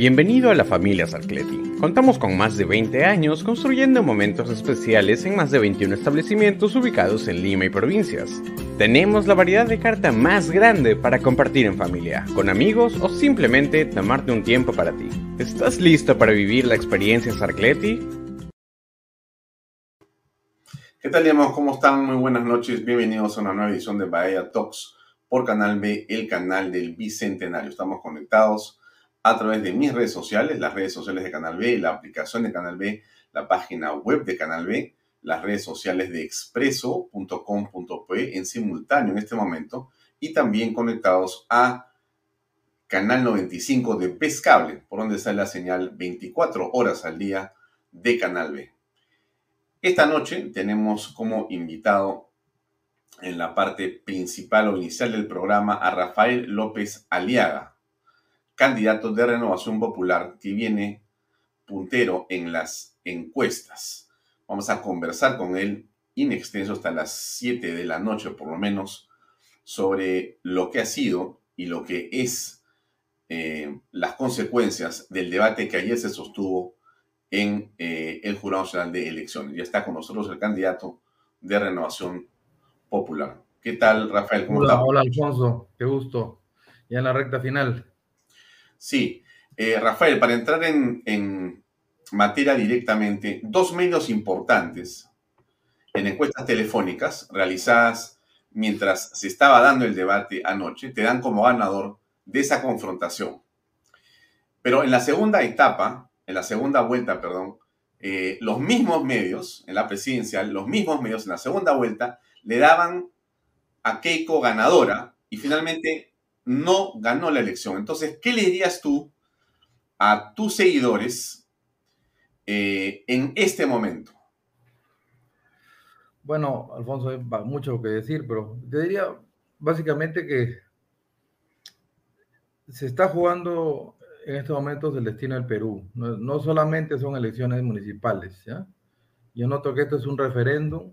Bienvenido a la familia Sarcleti. Contamos con más de 20 años construyendo momentos especiales en más de 21 establecimientos ubicados en Lima y provincias. Tenemos la variedad de carta más grande para compartir en familia, con amigos o simplemente tomarte un tiempo para ti. ¿Estás listo para vivir la experiencia Sarcleti? ¿Qué tal, digamos? ¿Cómo están? Muy buenas noches. Bienvenidos a una nueva edición de Bahía Talks por Canal B, el canal del Bicentenario. Estamos conectados a través de mis redes sociales, las redes sociales de Canal B, la aplicación de Canal B, la página web de Canal B, las redes sociales de expreso.com.pe en simultáneo en este momento y también conectados a Canal 95 de Pescable, por donde sale la señal 24 horas al día de Canal B. Esta noche tenemos como invitado en la parte principal o inicial del programa a Rafael López Aliaga candidato de Renovación Popular que viene puntero en las encuestas. Vamos a conversar con él in extenso hasta las 7 de la noche por lo menos sobre lo que ha sido y lo que es eh, las consecuencias del debate que ayer se sostuvo en eh, el Jurado Nacional de Elecciones. Ya está con nosotros el candidato de Renovación Popular. ¿Qué tal, Rafael? ¿Cómo hola, hola, Alfonso. Qué gusto. Ya en la recta final. Sí, eh, Rafael, para entrar en, materia directamente, dos medios importantes en encuestas telefónicas realizadas mientras se estaba dando el debate anoche, te dan como ganador de esa confrontación. Pero en la segunda etapa, en la segunda vuelta, perdón, eh, los mismos medios, en la presidencial, los mismos medios en la segunda vuelta le daban a Keiko ganadora y finalmente no ganó la elección. Entonces, ¿qué le dirías tú a tus seguidores eh, en este momento? Bueno, Alfonso, hay mucho que decir, pero te diría básicamente que se está jugando en estos momentos el destino del Perú. No, solamente son elecciones municipales, ¿ya? Yo noto que esto es un referéndum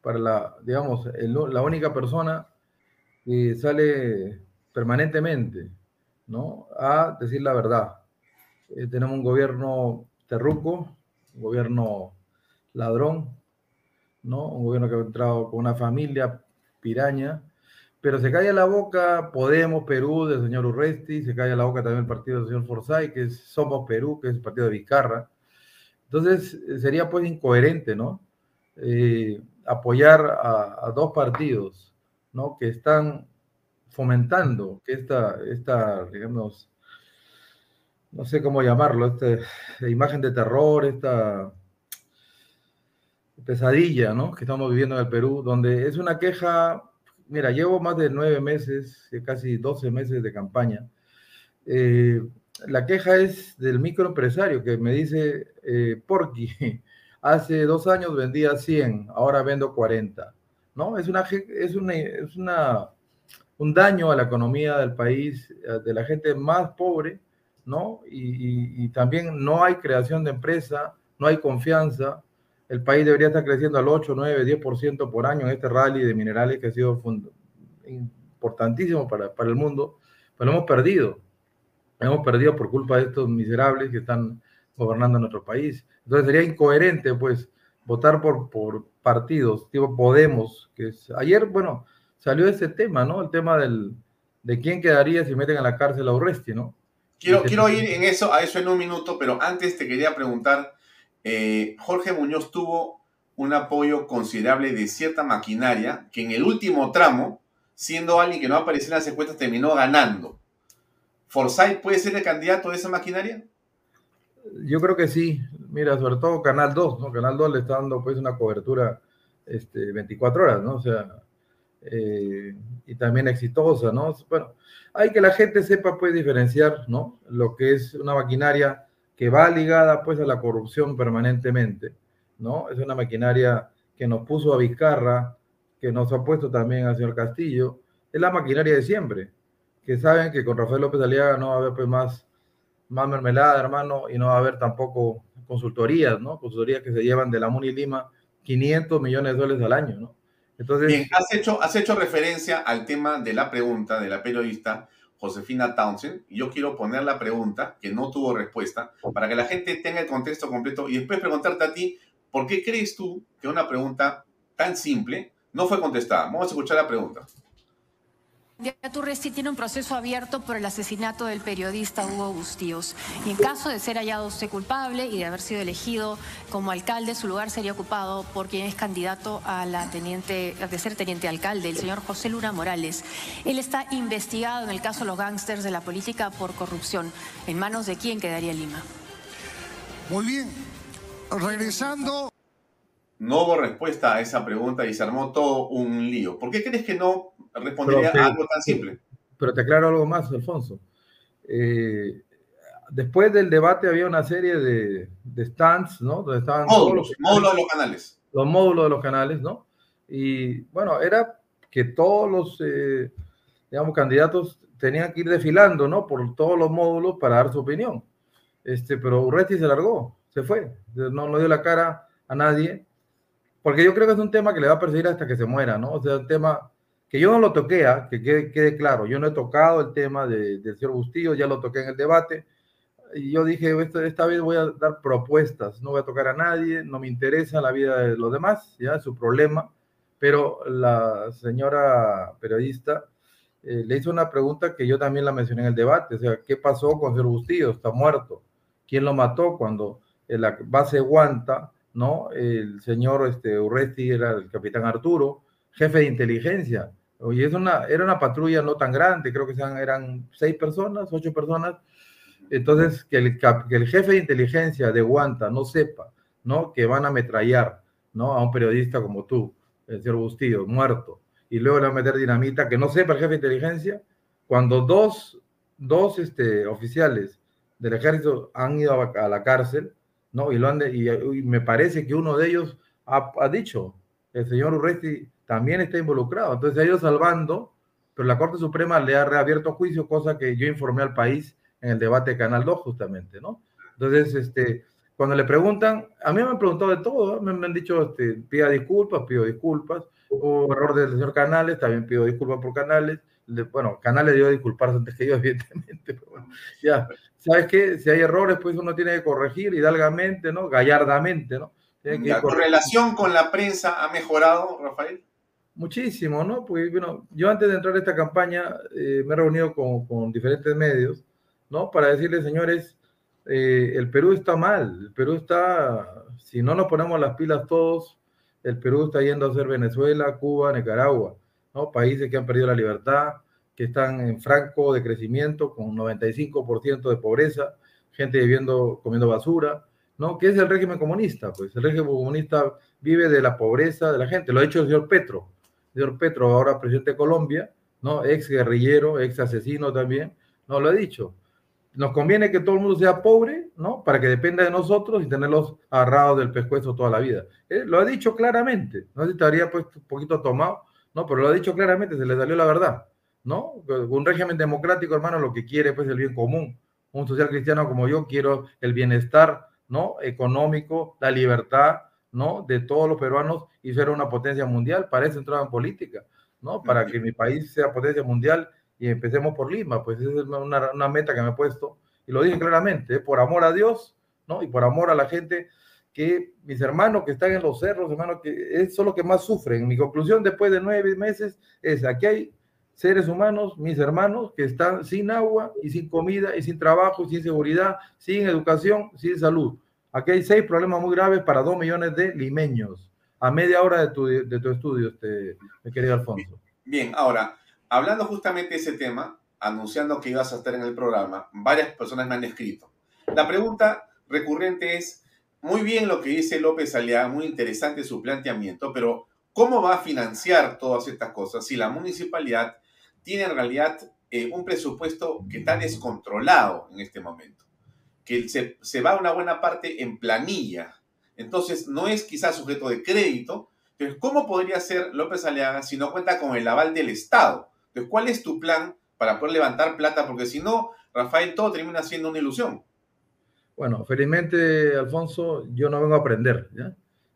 para la, digamos, la única persona que sale permanentemente, ¿no? A decir la verdad. Eh, tenemos un gobierno terruco, un gobierno ladrón, ¿no? Un gobierno que ha entrado con una familia piraña, pero se calla la boca Podemos Perú del señor Urresti, se calla la boca también el partido del señor Forsyth, que es Somos Perú, que es el partido de Vizcarra. Entonces, eh, sería pues incoherente, ¿no? Eh, apoyar a, a, dos partidos, ¿no? Que están fomentando que esta, esta, digamos, no sé cómo llamarlo, esta imagen de terror, esta pesadilla, ¿no? Que estamos viviendo en el Perú, donde es una queja, mira, llevo más de nueve meses, casi doce meses de campaña. Eh, la queja es del microempresario que me dice, eh, Porqui, hace dos años vendía 100, ahora vendo 40, ¿no? Es una, es una un daño a la economía del país, eh, de la gente más pobre, ¿no? Y, también no hay creación de empresa, no hay confianza. El país debería estar creciendo al 8, 9, 10% por año en este rally de minerales que ha sido importantísimo para, para el mundo, pero hemos perdido. Hemos perdido por culpa de estos miserables que están gobernando nuestro país. Entonces sería incoherente, pues, votar por, por partidos tipo Podemos, que es, ayer, bueno, salió ese tema, ¿no? El tema del, de quién quedaría si meten a la cárcel a Urresti, ¿no? Quiero, quiero ir en eso, a eso en un minuto, pero antes te quería preguntar, eh, Jorge Muñoz tuvo un apoyo considerable de cierta maquinaria que en el último tramo, siendo alguien que no apareció en las encuestas, terminó ganando. ¿Forsyth puede ser el candidato de esa maquinaria? Yo creo que sí. Mira, sobre todo Canal 2, ¿no? Canal 2 le está dando pues una cobertura este, 24 horas, ¿no? O sea, eh, y también exitosa, ¿no? Bueno, hay que la gente sepa pues diferenciar, ¿no? Lo que es una maquinaria que va ligada pues a la corrupción permanentemente, ¿no? Es una maquinaria que nos puso a Vizcarra, que nos ha puesto también al señor Castillo, es la maquinaria de siempre, que saben que con Rafael López Aliaga no va a haber pues más, más mermelada, hermano, y no va a haber tampoco consultorías, ¿no? Consultorías que se llevan de la Muni Lima 500 millones de dólares al año, ¿no? Entonces, Bien, has hecho, has hecho referencia al tema de la pregunta de la periodista Josefina Townsend, y yo quiero poner la pregunta que no tuvo respuesta para que la gente tenga el contexto completo y después preguntarte a ti, ¿por qué crees tú que una pregunta tan simple no fue contestada? Vamos a escuchar la pregunta. Turresti tiene un proceso abierto por el asesinato del periodista Hugo Bustíos. Y en caso de ser hallado usted culpable y de haber sido elegido como alcalde, su lugar sería ocupado por quien es candidato a la teniente, de ser teniente alcalde, el señor José Luna Morales. Él está investigado en el caso de los gángsters de la política por corrupción. ¿En manos de quién quedaría Lima? Muy bien. Regresando no hubo respuesta a esa pregunta y se armó todo un lío. ¿Por qué crees que no respondería a algo tan simple? Pero te aclaro algo más, Alfonso. Eh, después del debate había una serie de, stands, ¿no? Donde estaban módulos, los, módulos de los canales. Los módulos de los canales, ¿no? Y bueno, era que todos los, eh, digamos, candidatos tenían que ir desfilando, ¿no? Por todos los módulos para dar su opinión. Este, pero Urresti se largó, se fue, no, no dio la cara a nadie porque yo creo que es un tema que le va a perseguir hasta que se muera, ¿no? O sea, un tema que yo no lo toqué, ¿ah? que quede, claro, yo no he tocado el tema de, del señor Bustillo, ya lo toqué en el debate, y yo dije, esta, vez voy a dar propuestas, no voy a tocar a nadie, no me interesa la vida de los demás, ya es su problema, pero la señora periodista eh, le hizo una pregunta que yo también la mencioné en el debate, o sea, ¿qué pasó con el señor Bustillo? Está muerto. ¿Quién lo mató cuando en la base Guanta ¿no? El señor este, Urresti era el capitán Arturo, jefe de inteligencia. Oye, es una, era una patrulla no tan grande, creo que sean, eran seis personas, ocho personas. Entonces, que el, que el jefe de inteligencia de Guanta no sepa, ¿no? Que van a ametrallar, ¿no? A un periodista como tú, el señor Bustillo, muerto, y luego le van a meter dinamita, que no sepa el jefe de inteligencia, cuando dos, dos este, oficiales del ejército han ido a la cárcel, ¿no? Y, lo han y, me parece que uno de ellos ha, dicho, el señor Urresti también está involucrado. Entonces ha ido salvando, pero la Corte Suprema le ha reabierto juicio, cosa que yo informé al país en el debate de Canal 2 justamente, ¿no? Entonces, este, cuando le preguntan, a mí me han preguntado de todo, me, han dicho, este, pida disculpas, pido disculpas, hubo error del señor Canales, también pido disculpas por Canales, bueno, Canales dio disculparse antes que yo, evidentemente, pero bueno, ya, ¿sabes qué? Si hay errores, pues uno tiene que corregir hidalgamente, ¿no? Gallardamente, ¿no? ¿Tu relación con la prensa ha mejorado, Rafael? Muchísimo, ¿no? Pues, bueno, yo antes de entrar a esta campaña eh, me he reunido con, con, diferentes medios, ¿no? Para decirles, señores, eh, el Perú está mal, el Perú está, si no nos ponemos las pilas todos, el Perú está yendo a ser Venezuela, Cuba, Nicaragua, ¿no? Países que han perdido la libertad, que están en franco de crecimiento, con 95% de pobreza, gente viviendo, comiendo basura, ¿no? ¿Qué es el régimen comunista? Pues el régimen comunista vive de la pobreza de la gente. Lo ha hecho el señor Petro. El señor Petro, ahora presidente de Colombia, ¿no? Ex guerrillero, ex asesino también, ¿no? Lo ha dicho. Nos conviene que todo el mundo sea pobre, ¿no? Para que dependa de nosotros y tenerlos agarrados del pescuezo toda la vida. Eh, lo ha dicho claramente. No sé si estaría pues un poquito tomado, ¿no? Pero lo ha dicho claramente, se le salió la verdad. ¿no? Un régimen democrático, hermano, lo que quiere pues el bien común. Un social cristiano como yo quiero el bienestar, ¿no? Económico, la libertad, ¿no? De todos los peruanos y ser una potencia mundial. Para eso entraba en política, ¿no? Para que mi país sea potencia mundial y empecemos por Lima. Pues esa es una, una meta que me he puesto y lo dije claramente, por amor a Dios, ¿no? Y por amor a la gente que mis hermanos que están en los cerros, hermano, que es, son los que más sufren. Mi conclusión después de nueve meses es, aquí hay seres humanos, mis hermanos, que están sin agua y sin comida y sin trabajo, sin seguridad, sin educación, sin salud. Aquí hay seis problemas muy graves para dos millones de limeños. A media hora de tu, de tu estudio, este, mi querido Alfonso. Bien, ahora, hablando justamente de ese tema, anunciando que ibas a estar en el programa, varias personas me han escrito. La pregunta recurrente es, muy bien lo que dice López Aliaga, muy interesante su planteamiento, pero ¿cómo va a financiar todas estas cosas si la municipalidad tiene en realidad eh, un presupuesto que está descontrolado en este momento? Que se, se va una buena parte en planilla. Entonces, no es quizás sujeto de crédito. Entonces, ¿cómo podría ser López Aliaga si no cuenta con el aval del Estado? Entonces, ¿cuál es tu plan para poder levantar plata? Porque si no, Rafael, todo termina siendo una ilusión. Bueno, felizmente, Alfonso, yo no vengo a aprender.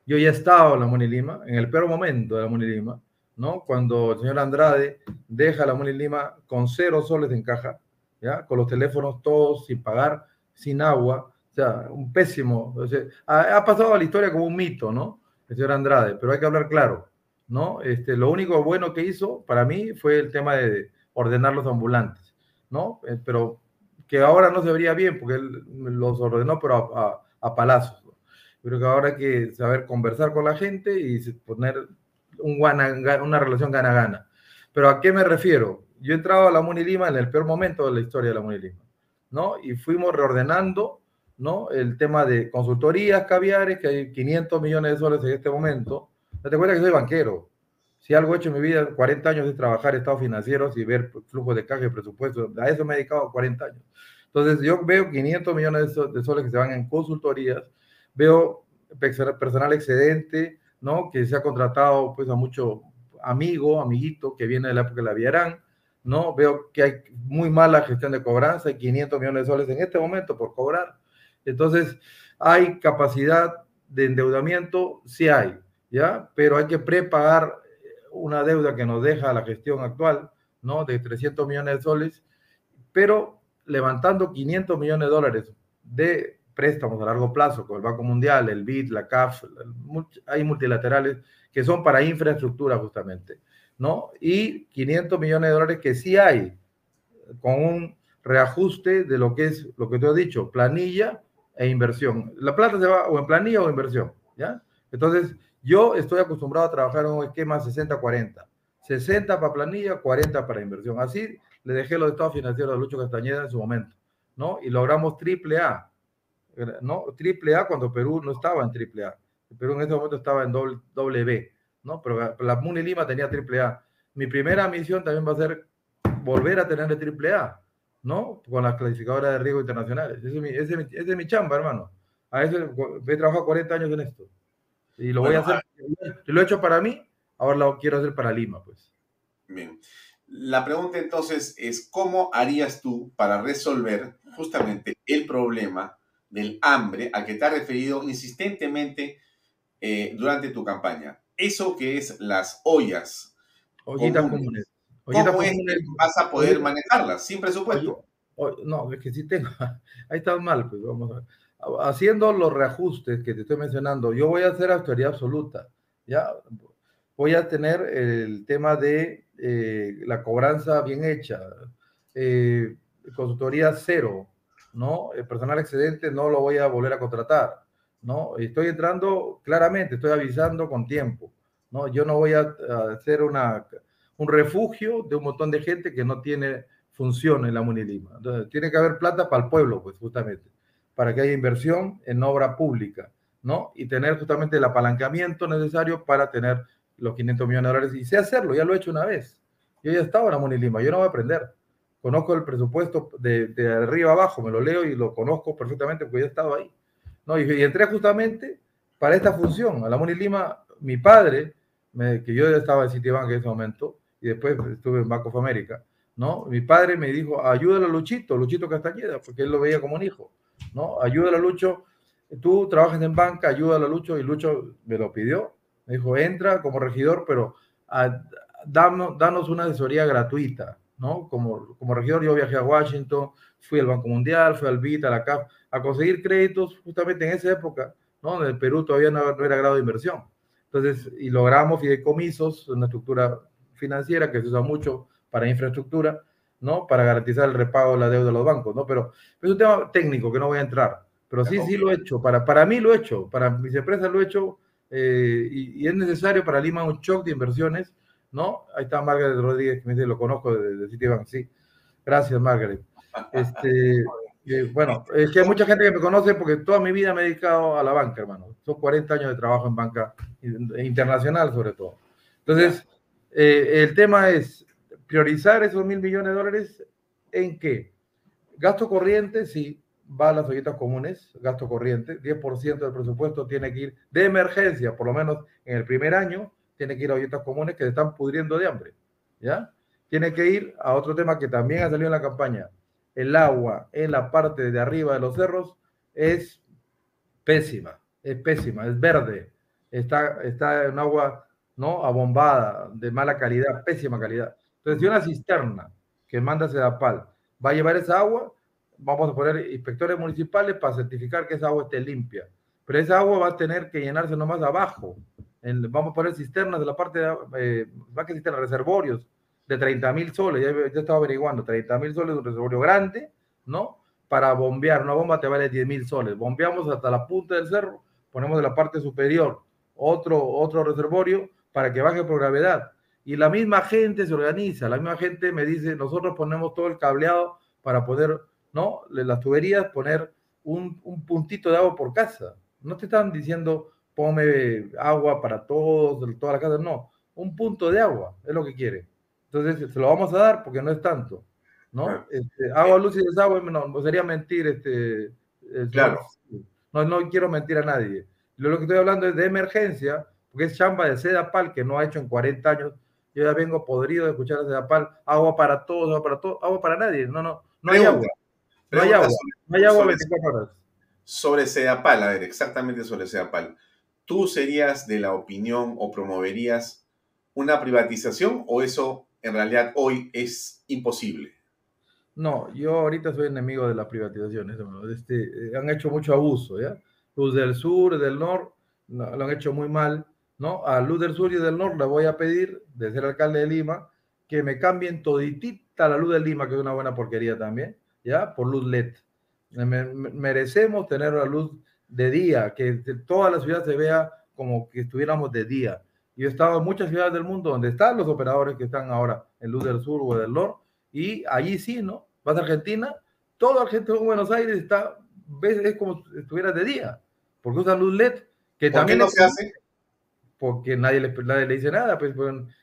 Yo ya he en la Monilima, en el peor momento de la Monilima, ¿no? Cuando el señor Andrade deja la Monilima con cero soles en caja, ¿ya? Con los teléfonos todos sin pagar, sin agua, o sea, un pésimo. O sea, ha, ha, pasado a la historia como un mito, ¿no? El señor Andrade, pero hay que hablar claro, ¿no? Este, lo único bueno que hizo para mí fue el tema de ordenar los ambulantes, ¿no? Eh, pero que ahora no se vería bien porque él los ordenó, pero a, a, a palazos. ¿no? Creo que ahora hay que saber conversar con la gente y poner un gana, una relación gana-gana. Pero ¿a qué me refiero? Yo he entrado a la Muni Lima en el peor momento de la historia de la Muni Lima, ¿no? Y fuimos reordenando, ¿no? El tema de consultorías caviares, que hay 500 millones de soles en este momento. Te cuenta que soy banquero. Si algo he hecho en mi vida, 40 años es trabajar estados financieros y ver flujos de caja y presupuesto. A eso me he dedicado 40 años. Entonces, yo veo 500 millones de soles que se van en consultorías, veo personal excedente, ¿no? Que se ha contratado pues a mucho amigo, amiguito que viene de la época de la Villarán, ¿no? Veo que hay muy mala gestión de cobranza, hay 500 millones de soles en este momento por cobrar. Entonces, hay capacidad de endeudamiento, sí hay, ¿ya? Pero hay que prepagar una deuda que nos deja la gestión actual, ¿no? De 300 millones de soles, pero levantando 500 millones de dólares de préstamos a largo plazo con el Banco Mundial, el BID, la CAF, hay multilaterales que son para infraestructura justamente, ¿no? Y 500 millones de dólares que sí hay con un reajuste de lo que es lo que tú has dicho, planilla e inversión. La plata se va o en planilla o inversión, ¿ya? Entonces, yo estoy acostumbrado a trabajar en un esquema 60-40. 60 para planilla, 40 para inversión. Así le dejé los estados financieros a Lucho Castañeda en su momento, ¿no? Y logramos triple A, ¿no? Triple A cuando Perú no estaba en triple A. Perú en ese momento estaba en doble, doble B, ¿no? Pero la Muni Lima tenía triple A. Mi primera misión también va a ser volver a tener triple A, ¿no? Con las clasificadoras de riesgo internacionales. Ese es mi, ese es mi chamba, hermano. A eso he trabajado 40 años en esto. Y lo bueno, voy a hacer, a... lo he hecho para mí, ahora lo quiero hacer para Lima, pues. Bien. La pregunta entonces es, ¿cómo harías tú para resolver justamente el problema del hambre al que te has referido insistentemente eh, durante tu campaña? Eso que es las ollas. Ollitas comunes. comunes. ¿Cómo comunes. es que vas a poder manejarlas sin presupuesto? No, es que sí tengo. Ahí está mal, pues vamos a ver haciendo los reajustes que te estoy mencionando, yo voy a hacer autoridad absoluta, ¿ya? Voy a tener el tema de eh, la cobranza bien hecha, eh, consultoría cero, ¿no? El personal excedente no lo voy a volver a contratar, ¿no? Estoy entrando claramente, estoy avisando con tiempo, ¿no? Yo no voy a, hacer una, un refugio de un montón de gente que no tiene función en la Munilima. Entonces, tiene que haber plata para el pueblo, pues, justamente para que haya inversión en obra pública, ¿no? Y tener justamente el apalancamiento necesario para tener los 500 millones de dólares. Y sé hacerlo, ya lo he hecho una vez. Yo ya estaba en la Munilima, yo no voy a aprender. Conozco el presupuesto de, de arriba abajo, me lo leo y lo conozco perfectamente porque ya he estado ahí. ¿no? Y, y entré justamente para esta función. A la Munilima, mi padre, me, que yo ya estaba en Citibank en ese momento, y después estuve en Bank of America, ¿no? Mi padre me dijo, ayúdale a Luchito, Luchito Castañeda, porque él lo veía como un hijo. ¿No? Ayúdale a Lucho, tú trabajas en banca, ayúdale a Lucho, y Lucho me lo pidió, me dijo, entra como regidor, pero a, danos, danos una asesoría gratuita, ¿no? Como, como regidor yo viajé a Washington, fui al Banco Mundial, fui al BIT, a la CAF, a conseguir créditos justamente en esa época, ¿no? En el Perú todavía no, no era grado de inversión. Entonces, y logramos fideicomisos, una estructura financiera que se usa mucho para infraestructura, ¿no? Para garantizar el repago de la deuda de los bancos, ¿no? Pero es un tema técnico que no voy a entrar. Pero sí, sí lo he hecho. Para, para mí lo he hecho. Para mis empresas lo he hecho. Eh, y, y, es necesario para Lima un shock de inversiones, ¿no? Ahí está Margaret Rodríguez, que me dice, lo conozco de, de Citibank, sí. Gracias, Margaret. Este, eh, bueno, es que hay mucha gente que me conoce porque toda mi vida me he dedicado a la banca, hermano. Son 40 años de trabajo en banca internacional, sobre todo. Entonces, eh, el tema es priorizar esos mil millones de dólares en qué? Gasto corriente, sí, va a las ollitas comunes, gasto corriente, 10% del presupuesto tiene que ir de emergencia, por lo menos en el primer año, tiene que ir a ollitas comunes que se están pudriendo de hambre, ¿ya? Tiene que ir a otro tema que también ha salido en la campaña, el agua en la parte de arriba de los cerros es pésima, es pésima, es verde, está, está en agua no abombada, de mala calidad, pésima calidad. Entonces, si una cisterna que manda Sedapal va a llevar esa agua, vamos a poner inspectores municipales para certificar que esa agua esté limpia. Pero esa agua va a tener que llenarse nomás abajo. En, vamos a poner cisternas de la parte de, eh, cisternas, reservorios, de 30 mil soles, ya, ya, estaba averiguando, 30 mil soles de un reservorio grande, ¿no? Para bombear, una bomba te vale 10 mil soles. Bombeamos hasta la punta del cerro, ponemos de la parte superior otro, otro reservorio para que baje por gravedad. Y la misma gente se organiza, la misma gente me dice, nosotros ponemos todo el cableado para poder, ¿no? Las tuberías, poner un, un puntito de agua por casa. No te están diciendo, ponme agua para todos, toda la casa, no. Un punto de agua es lo que quieren. Entonces, se lo vamos a dar porque no es tanto, ¿no? Este, agua, luz y desagüe, no, sería mentir, este, claro. No, no quiero mentir a nadie. Lo que estoy hablando es de emergencia, porque es chamba de Sedapal que no ha hecho en 40 años. Yo ya vengo podrido de escuchar a Sedapal, agua para todos, agua para todos, agua para nadie. No, no, no hay agua. No hay agua. No hay agua 24 horas. Sobre Sedapal, a ver, exactamente sobre Sedapal. ¿Tú serías de la opinión o promoverías una privatización o eso en realidad hoy es imposible? No, yo ahorita soy enemigo de las privatizaciones. Este, han hecho mucho abuso, ¿ya? Luz del Sur, del Norte, lo han hecho muy mal, ¿no? A Luz del Sur y del Norte le voy a pedir, de ser alcalde de Lima, que me cambien toditita la luz de Lima, que es una buena porquería también, ¿ya? Por luz LED. merecemos tener la luz de día, que toda la ciudad se vea como que estuviéramos de día yo he estado en muchas ciudades del mundo donde están los operadores que están ahora en Luz del Sur o del Norte, y allí sí, ¿no? Vas a Argentina, todo Argentina en Buenos Aires está, ves, es como si estuviera de día, porque usan luz LED, que ¿Por también qué no se hace? Porque nadie le, nadie le dice nada, pues,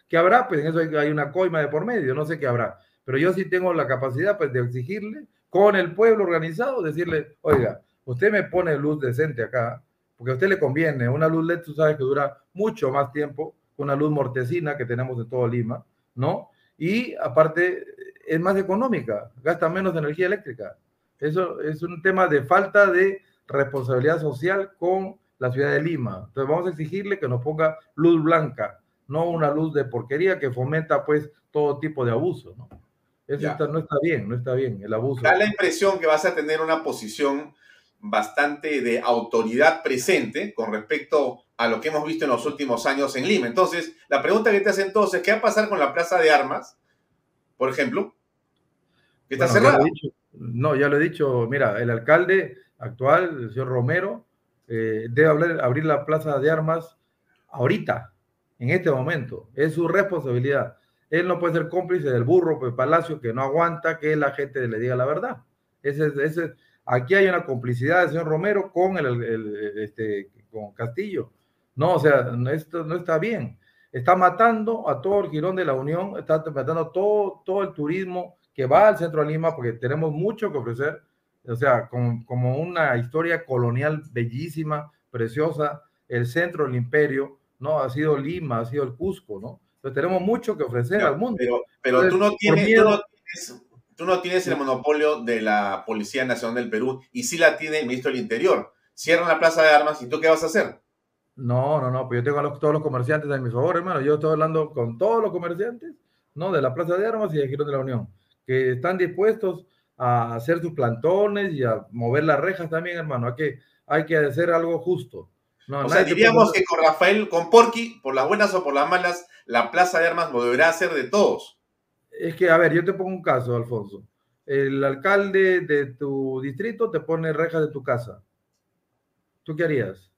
¿qué habrá? Pues en eso hay, hay, una coima de por medio, no sé qué habrá, pero yo sí tengo la capacidad, pues, de exigirle con el pueblo organizado, decirle, oiga, usted me pone luz decente acá, porque a usted le conviene. Una luz LED, tú sabes que dura mucho más tiempo que una luz mortecina que tenemos en todo Lima, ¿no? Y aparte es más económica, gasta menos energía eléctrica. Eso es un tema de falta de responsabilidad social con la ciudad de Lima. Entonces vamos a exigirle que nos ponga luz blanca, no una luz de porquería que fomenta pues todo tipo de abuso, ¿no? Eso está, no está bien, no está bien, el abuso. Da la impresión que vas a tener una posición bastante de autoridad presente con respecto a lo que hemos visto en los últimos años en Lima. Entonces, la pregunta que te hace entonces, ¿qué va a pasar con la Plaza de Armas, por ejemplo? Que está bueno, cerrada. Ya no, ya lo he dicho, mira, el alcalde actual, el señor Romero, eh, debe abrir la Plaza de Armas ahorita, en este momento. Es su responsabilidad. Él no puede ser cómplice del burro, pues Palacio, que no aguanta que la gente le diga la verdad. Ese, ese, Aquí hay una complicidad del señor Romero con el, este, con Castillo. No, o sea, esto no está bien. Está matando a todo el girón de la Unión, está matando todo, todo el turismo que va al centro de Lima porque tenemos mucho que ofrecer. O sea, como, como una historia colonial bellísima, preciosa, el centro del imperio, ¿no? Ha sido Lima, ha sido el Cusco, ¿no? Entonces tenemos mucho que ofrecer pero, al mundo. Pero, pero Entonces, tú, no tienes, miedo, tú no tienes tú no tienes el monopolio de la Policía Nacional del Perú y sí la tiene el ministro del Interior. Cierran la plaza de armas y tú qué vas a hacer? No, no, no, pues yo tengo a los, todos los comerciantes a mi favor, hermano. Yo estoy hablando con todos los comerciantes, ¿no? De la plaza de armas y de Girón de la Unión, que están dispuestos a hacer sus plantones y a mover las rejas también, hermano. Hay que, hay que hacer algo justo. No, o sea, diríamos que con Rafael, con Porqui, por las buenas o por las malas, la plaza de armas volverá a ser de todos. Es que, a ver, yo te pongo un caso, Alfonso. El alcalde de tu distrito te pone rejas de tu casa. ¿Tú qué harías?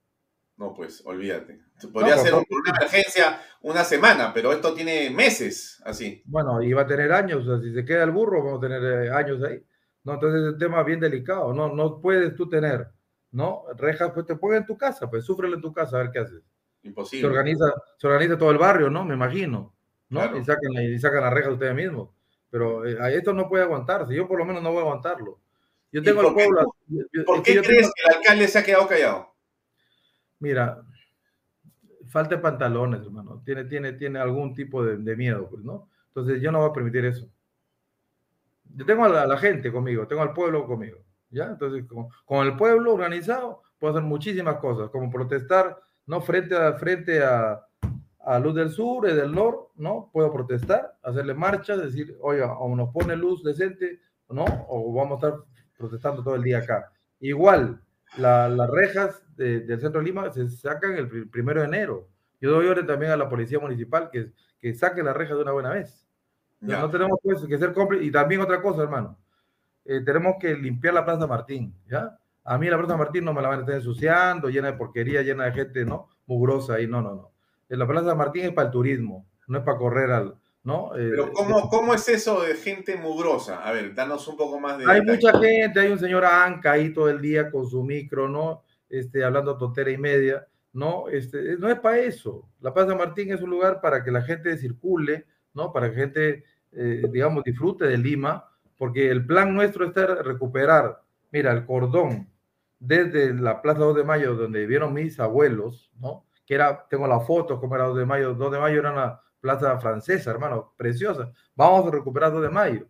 No, pues olvídate. Podría ser una emergencia una semana, pero esto tiene meses así. Bueno, y va a tener años. O sea, si se queda el burro, vamos a tener eh, años ahí. No, entonces es un tema bien delicado. No, no puedes tú tener, ¿no? Rejas, pues te ponen en tu casa, pues súfrelo en tu casa, a ver qué haces. Imposible. Se organiza, se organiza todo el barrio, ¿no? Me imagino, ¿no? Y, sacan, y sacan la reja ustedes mismos. Pero eh, esto no puede aguantarse. Yo por lo menos no voy a aguantarlo. Yo tengo el pueblo. ¿Por qué crees que el alcalde se ha quedado callado? Mira, falta pantalones, hermano. Tiene, tiene, tiene algún tipo de, miedo, pues, ¿no? Entonces yo no voy a permitir eso. Yo tengo a la, gente conmigo, tengo al pueblo conmigo, ¿ya? Entonces, con, el pueblo organizado, puedo hacer muchísimas cosas, como protestar, ¿no? Frente a, frente a, a Luz del Sur y del Norte, ¿no? Puedo protestar, hacerle marchas, decir, oye, o nos pone luz decente, ¿no? O vamos a estar protestando todo el día acá. Igual, las rejas del centro de Lima se sacan el primero de enero. Yo doy orden también a la policía municipal que, que saque las rejas de una buena vez. No tenemos pues, que ser cómplices. Y también otra cosa, hermano. Eh, tenemos que limpiar la Plaza Martín, ¿ya? A mí la Plaza Martín no me la van a estar ensuciando, llena de porquería, llena de gente, ¿no? Mugrosa ahí, no, no, no. La Plaza Martín es para el turismo, no es para correr al, ¿no? Eh, Pero ¿cómo, ¿cómo, es eso de gente mugrosa? A ver, danos un poco más de... Hay mucha gente, hay un señor Anca ahí todo el día con su micro, ¿no? Este, hablando tontera y media, ¿no? Este, no es para eso. La Plaza Martín es un lugar para que la gente circule, ¿no? Para que la gente, eh, digamos, disfrute de Lima, porque el plan nuestro es recuperar, mira, el cordón desde la Plaza 2 de Mayo, donde vivieron mis abuelos, ¿no? que era, tengo la foto, como era 2 de mayo, 2 de mayo era una plaza francesa, hermano, preciosa. Vamos a recuperar 2 de mayo.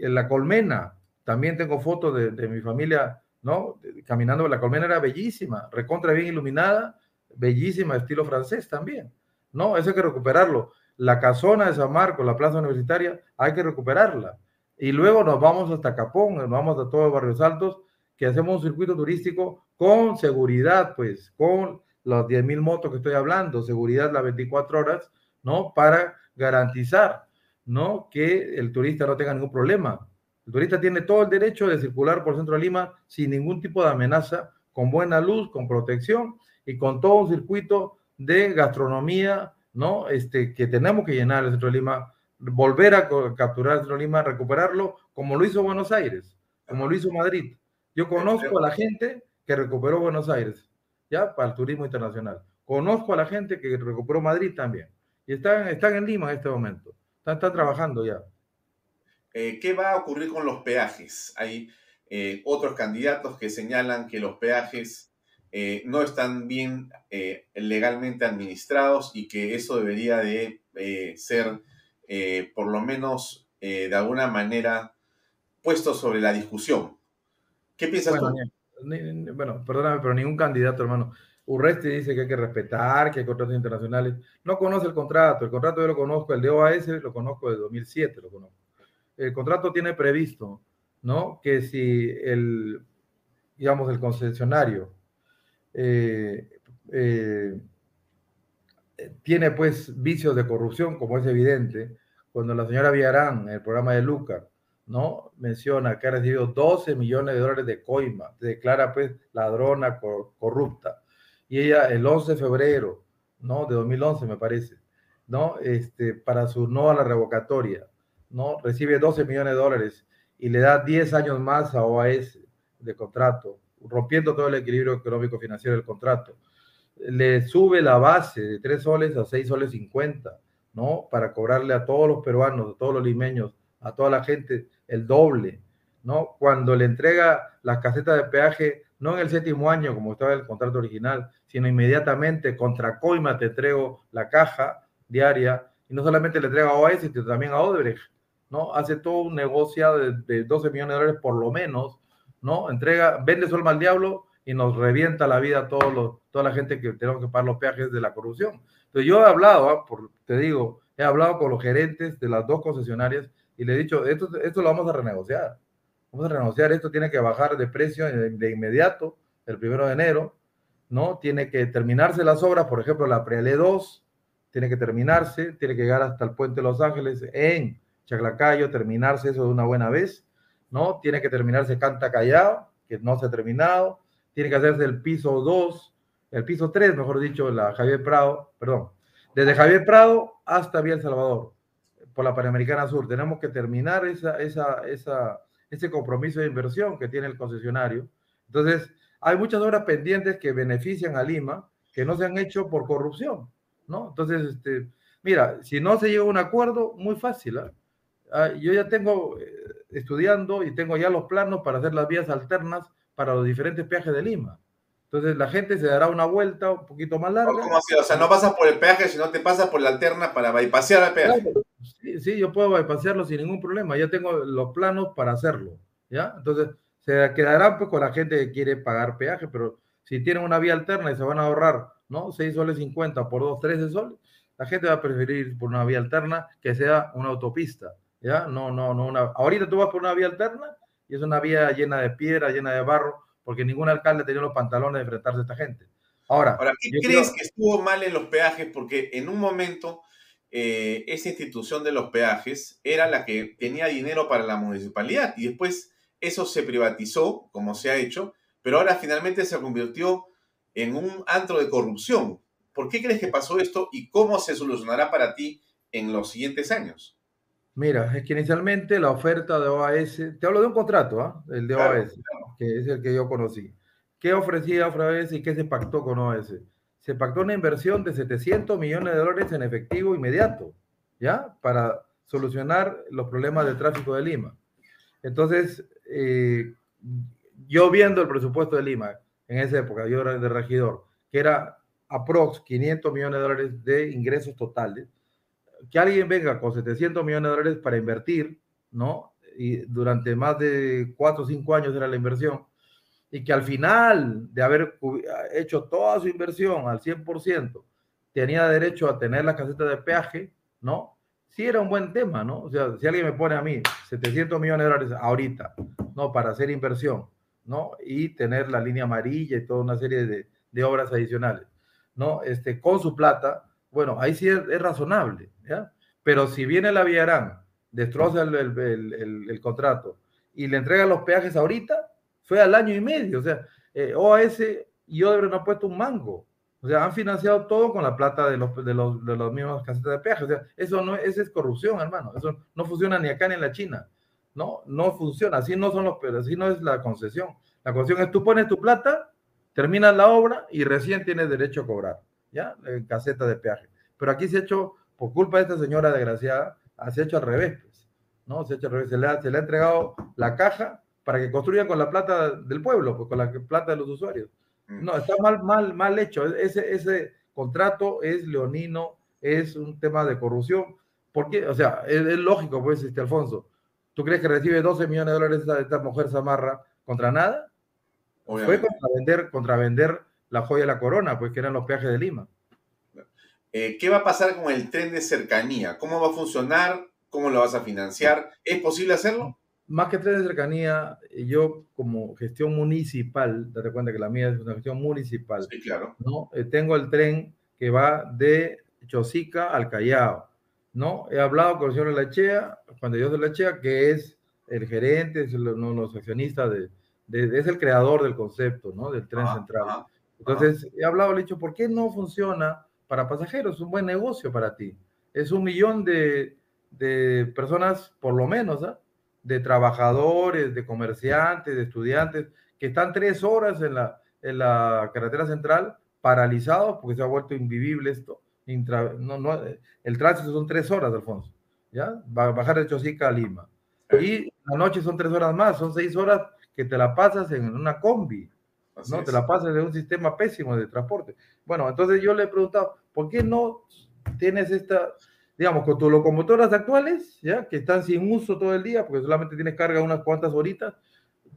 La colmena, también tengo fotos de, de, mi familia, ¿no? Caminando, la colmena era bellísima, recontra bien iluminada, bellísima, estilo francés también, ¿no? Eso hay que recuperarlo. La casona de San Marcos, la plaza universitaria, hay que recuperarla. Y luego nos vamos hasta Capón, nos vamos a todos los barrios altos, que hacemos un circuito turístico con seguridad, pues, con las 10.000 motos que estoy hablando, seguridad las 24 horas, ¿no? Para garantizar, ¿no? Que el turista no tenga ningún problema. El turista tiene todo el derecho de circular por el centro de Lima sin ningún tipo de amenaza, con buena luz, con protección y con todo un circuito de gastronomía, ¿no? Este, que tenemos que llenar el centro de Lima, volver a capturar el centro de Lima, recuperarlo, como lo hizo Buenos Aires, como lo hizo Madrid. Yo conozco a la gente que recuperó Buenos Aires ¿ya? Para el turismo internacional. Conozco a la gente que recuperó Madrid también. Y están, están en Lima en este momento. Están, están trabajando ya. Eh, ¿Qué va a ocurrir con los peajes? Hay eh, otros candidatos que señalan que los peajes eh, no están bien legalmente administrados y que eso debería de ser, por lo menos, de alguna manera, puesto sobre la discusión. ¿Qué piensas tú? bueno, perdóname, pero ningún candidato, hermano. Urresti dice que hay que respetar, que hay contratos internacionales. No conoce el contrato. El contrato yo lo conozco, el de OAS lo conozco de 2007, lo conozco. El contrato tiene previsto, ¿no? Que si el, digamos, el concesionario eh, eh, tiene pues vicios de corrupción, como es evidente, cuando la señora Villarán, en el programa de Luca, ¿no? Menciona que ha recibido 12 millones de dólares de coima, declara pues ladrona corrupta. Y ella el 11 de febrero, ¿no? De 2011 me parece, ¿no? Este, para su no a la revocatoria, ¿no? Recibe 12 millones de dólares y le da 10 años más a OAS de contrato, rompiendo todo el equilibrio económico financiero del contrato. Le sube la base de 3 soles a 6 soles 50, ¿no? Para cobrarle a todos los peruanos, a todos los limeños, a toda la gente el doble, ¿no? Cuando le entrega las casetas de peaje, no en el séptimo año, como estaba el contrato original, sino inmediatamente contra coima te entrego la caja diaria, y no solamente le entrega a OAS, sino también a Odebrecht, ¿no? Hace todo un negocio de, 12 millones de dólares por lo menos, ¿no? Entrega, vende su alma al diablo y nos revienta la vida a todos los, toda la gente que tenemos que pagar los peajes de la corrupción. Entonces yo he hablado, ¿ah? por, te digo, he hablado con los gerentes de las dos concesionarias y le he dicho, esto, esto lo vamos a renegociar. Vamos a renegociar, esto tiene que bajar de precio de, inmediato, el primero de enero, ¿no? Tiene que terminarse las obras, por ejemplo, la Preale 2, tiene que terminarse, tiene que llegar hasta el puente de Los Ángeles en Chaclacayo, terminarse eso de una buena vez, ¿no? Tiene que terminarse Canta Callao, que no se ha terminado, tiene que hacerse el piso 2, el piso 3, mejor dicho, la Javier Prado, perdón, desde Javier Prado hasta Vía El Salvador, por la Panamericana Sur. Tenemos que terminar esa, esa, esa, ese compromiso de inversión que tiene el concesionario. Entonces, hay muchas obras pendientes que benefician a Lima, que no se han hecho por corrupción, ¿no? Entonces, este, mira, si no se llega a un acuerdo, muy fácil. ¿eh? Ah, yo ya tengo eh, estudiando y tengo ya los planos para hacer las vías alternas para los diferentes peajes de Lima. Entonces la gente se dará una vuelta un poquito más larga. ¿Cómo así? O sea, no pasas por el peaje, sino te pasas por la alterna para bypassear el peaje. Sí, sí, yo puedo bypassearlo sin ningún problema. Ya tengo los planos para hacerlo. ¿Ya? Entonces se quedarán pues con la gente que quiere pagar peaje, pero si tienen una vía alterna y se van a ahorrar, ¿no? 6 soles 50 por 2, 13 soles, la gente va a preferir por una vía alterna que sea una autopista, ¿ya? No, no, no, una... Ahorita tú vas por una vía alterna y es una vía llena de piedra, llena de barro, porque ningún alcalde tenía los pantalones de enfrentarse a esta gente. Ahora, ¿qué crees que estuvo mal en los peajes? Porque en un momento eh, esa institución de los peajes era la que tenía dinero para la municipalidad y después eso se privatizó, como se ha hecho, pero ahora finalmente se convirtió en un antro de corrupción. ¿Por qué crees que pasó esto y cómo se solucionará para ti en los siguientes años? Mira, es que inicialmente la oferta de OAS, te hablo de un contrato, ¿ah? el de OAS, que es el que yo conocí. ¿Qué ofrecía OAS y qué se pactó con OAS? Se pactó una inversión de 700 millones de dólares en efectivo inmediato, ¿ya? Para solucionar los problemas de tráfico de Lima. Entonces, eh, yo viendo el presupuesto de Lima en esa época, yo era de regidor, que era aprox 500 millones de dólares de ingresos totales, que alguien venga con 700 millones de dólares para invertir, ¿no? Y durante más de 4 o 5 años era la inversión, y que al final de haber hecho toda su inversión al 100%, tenía derecho a tener la caseta de peaje, ¿no? Sí era un buen tema, ¿no? O sea, si alguien me pone a mí 700 millones de dólares ahorita, ¿no? Para hacer inversión, ¿no? Y tener la línea amarilla y toda una serie de, de obras adicionales, ¿no? Este, con su plata, bueno, ahí sí es, razonable, ¿ya? Pero si viene la Villarán, destroza el, el, el, contrato y le entrega los peajes ahorita, fue al año y medio, o sea, eh, OAS y Odebrecht no ha puesto un mango, o sea, han financiado todo con la plata de los, de los, de los mismos casetas de peajes, o sea, eso no eso es corrupción, hermano, eso no funciona ni acá ni en la China. No, no funciona, así no son los, así no es la concesión. La concesión es tú pones tu plata, terminas la obra y recién tienes derecho a cobrar, ¿ya? En de peaje. Pero aquí se ha hecho, por culpa de esta señora desgraciada, se ha hecho al revés, pues, ¿no? Se ha hecho al revés, se le ha, entregado la caja para que construyan con la plata del pueblo, pues con la plata de los usuarios. No, está mal, mal, mal hecho. Ese, ese contrato es leonino, es un tema de corrupción. Porque, o sea, es, es lógico, pues, este Alfonso ¿Tú crees que recibe 12 millones de dólares esta, esta mujer Zamarra contra nada? Fue contra vender, contra vender la joya de la corona, pues que eran los peajes de Lima. Eh, ¿Qué va a pasar con el tren de cercanía? ¿Cómo va a funcionar? ¿Cómo lo vas a financiar? ¿Es posible hacerlo? Más que tren de cercanía, yo como gestión municipal, date cuenta que la mía es una gestión municipal. Sí, claro. ¿no? Eh, tengo el tren que va de Chosica al Callao ¿no? He hablado con el señor Lachea, Juan de Dios de Lachea, que es el gerente, es uno de los accionistas, de, es el creador del concepto, ¿no? Del tren central. Entonces, he hablado, le he dicho, ¿por qué no funciona para pasajeros? Es un buen negocio para ti. Es un millón de, personas, por lo menos, ¿ah? De trabajadores, de comerciantes, de estudiantes, que están tres horas en la, en la carretera central paralizados porque se ha vuelto invivible esto no, no, el tránsito son tres horas, Alfonso, ¿ya? Bajar de Chosica a Lima. Y la noche son tres horas más, son seis horas que te la pasas en una combi, ¿no? Te la pasas de un sistema pésimo de transporte. Bueno, entonces yo le he preguntado, ¿por qué no tienes esta, digamos, con tus locomotoras actuales, ya, que están sin uso todo el día, porque solamente tienes carga unas cuantas horitas,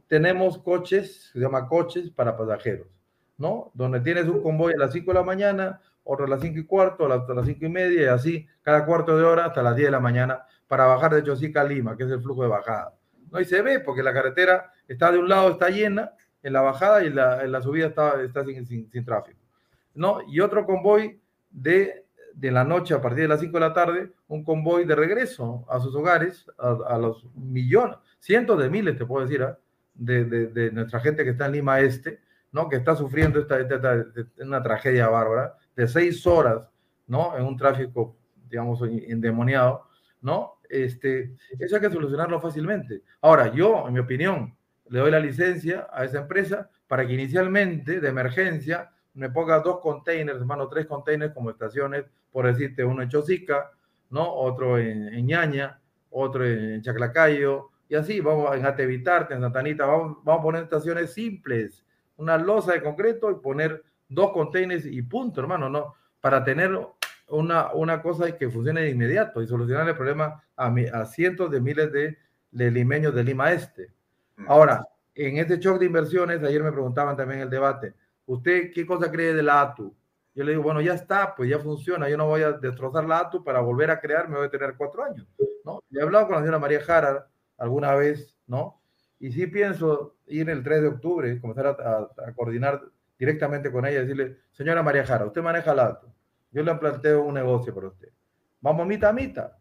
tenemos coches, se llama coches para pasajeros, ¿no? Donde tienes un convoy a las 5 de la mañana, otro a las 5 y cuarto, a las 5 y media, y así cada cuarto de hora hasta las 10 de la mañana para bajar de Chosica a Lima, que es el flujo de bajada. ¿no? Y se ve porque la carretera está de un lado, está llena en la bajada y la, en la subida está, está sin, sin, tráfico. ¿no? Y otro convoy de de la noche a partir de las 5 de la tarde un convoy de regreso a sus hogares, a, los millones, cientos de miles, te puedo decir, ¿ah? de, de, nuestra gente que está en Lima Este, ¿no? que está sufriendo esta, esta, una tragedia bárbara, de seis horas ¿no? en un tráfico, digamos, endemoniado, ¿no? Este, eso hay que solucionarlo fácilmente. Ahora, yo, en mi opinión, le doy la licencia a esa empresa para que inicialmente, de emergencia, me ponga dos containers, hermano, tres containers como estaciones, por decirte, uno en Chosica, ¿no? Otro en, Ñaña, otro en Chaclacayo, y así, vamos en Atevitarte, en Santanita, vamos, vamos a poner estaciones simples, una losa de concreto y poner dos containers y punto, hermano, ¿no? Para tener una, una cosa que funcione de inmediato y solucionar el problema a, a cientos de miles de, de limeños de Lima Este. Mm. Ahora, en este shock de inversiones, ayer me preguntaban también en el debate, ¿usted qué cosa cree de la ATU? Yo le digo, bueno, ya está, pues ya funciona, yo no voy a destrozar la ATU para volver a crear, me voy a tener cuatro años, ¿no? he hablado con la señora María Jara alguna vez, ¿no? Y sí pienso ir el 3 de octubre, comenzar a, coordinar directamente con ella decirle, señora María Jara, usted maneja la ATU, yo le planteo un negocio para usted. Vamos mitad a mitad,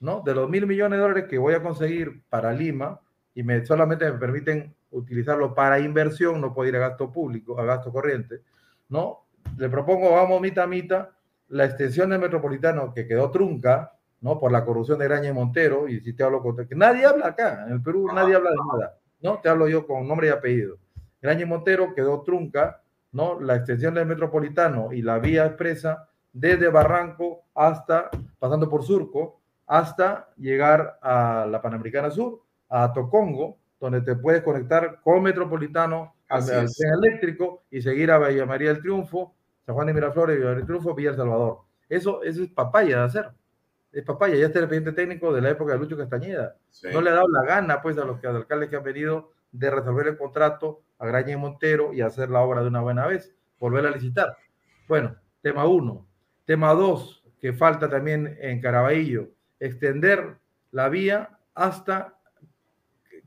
¿no? De los mil millones de dólares que voy a conseguir para Lima y me, solamente me permiten utilizarlo para inversión, no puedo ir a gasto público, a gasto corriente, ¿no? Le propongo, vamos mitad a mitad, la extensión del metropolitano que quedó trunca, ¿no? Por la corrupción de Graña y Montero, y si te hablo con... que nadie habla acá, en el Perú nadie habla de nada, ¿no? Te hablo yo con nombre y apellido. Graña y Montero quedó trunca, ¿no? La extensión del metropolitano y la vía expresa desde Barranco hasta, pasando por Surco, hasta llegar a la Panamericana Sur, a Tocongo, donde te puedes conectar con Metropolitano al, tren eléctrico y seguir a Villa María del Triunfo, San Juan de Miraflores, Villa María del Triunfo, Villa El Salvador. Eso, eso es papaya de hacer. Es papaya. Ya está el presidente técnico de la época de Lucho Castañeda. No le ha dado la gana, pues, a los, alcaldes que han venido de resolver el contrato a Graña y Montero y hacer la obra de una buena vez, volver a licitar. Bueno, tema uno. Tema dos, que falta también en Caraballo, extender la vía hasta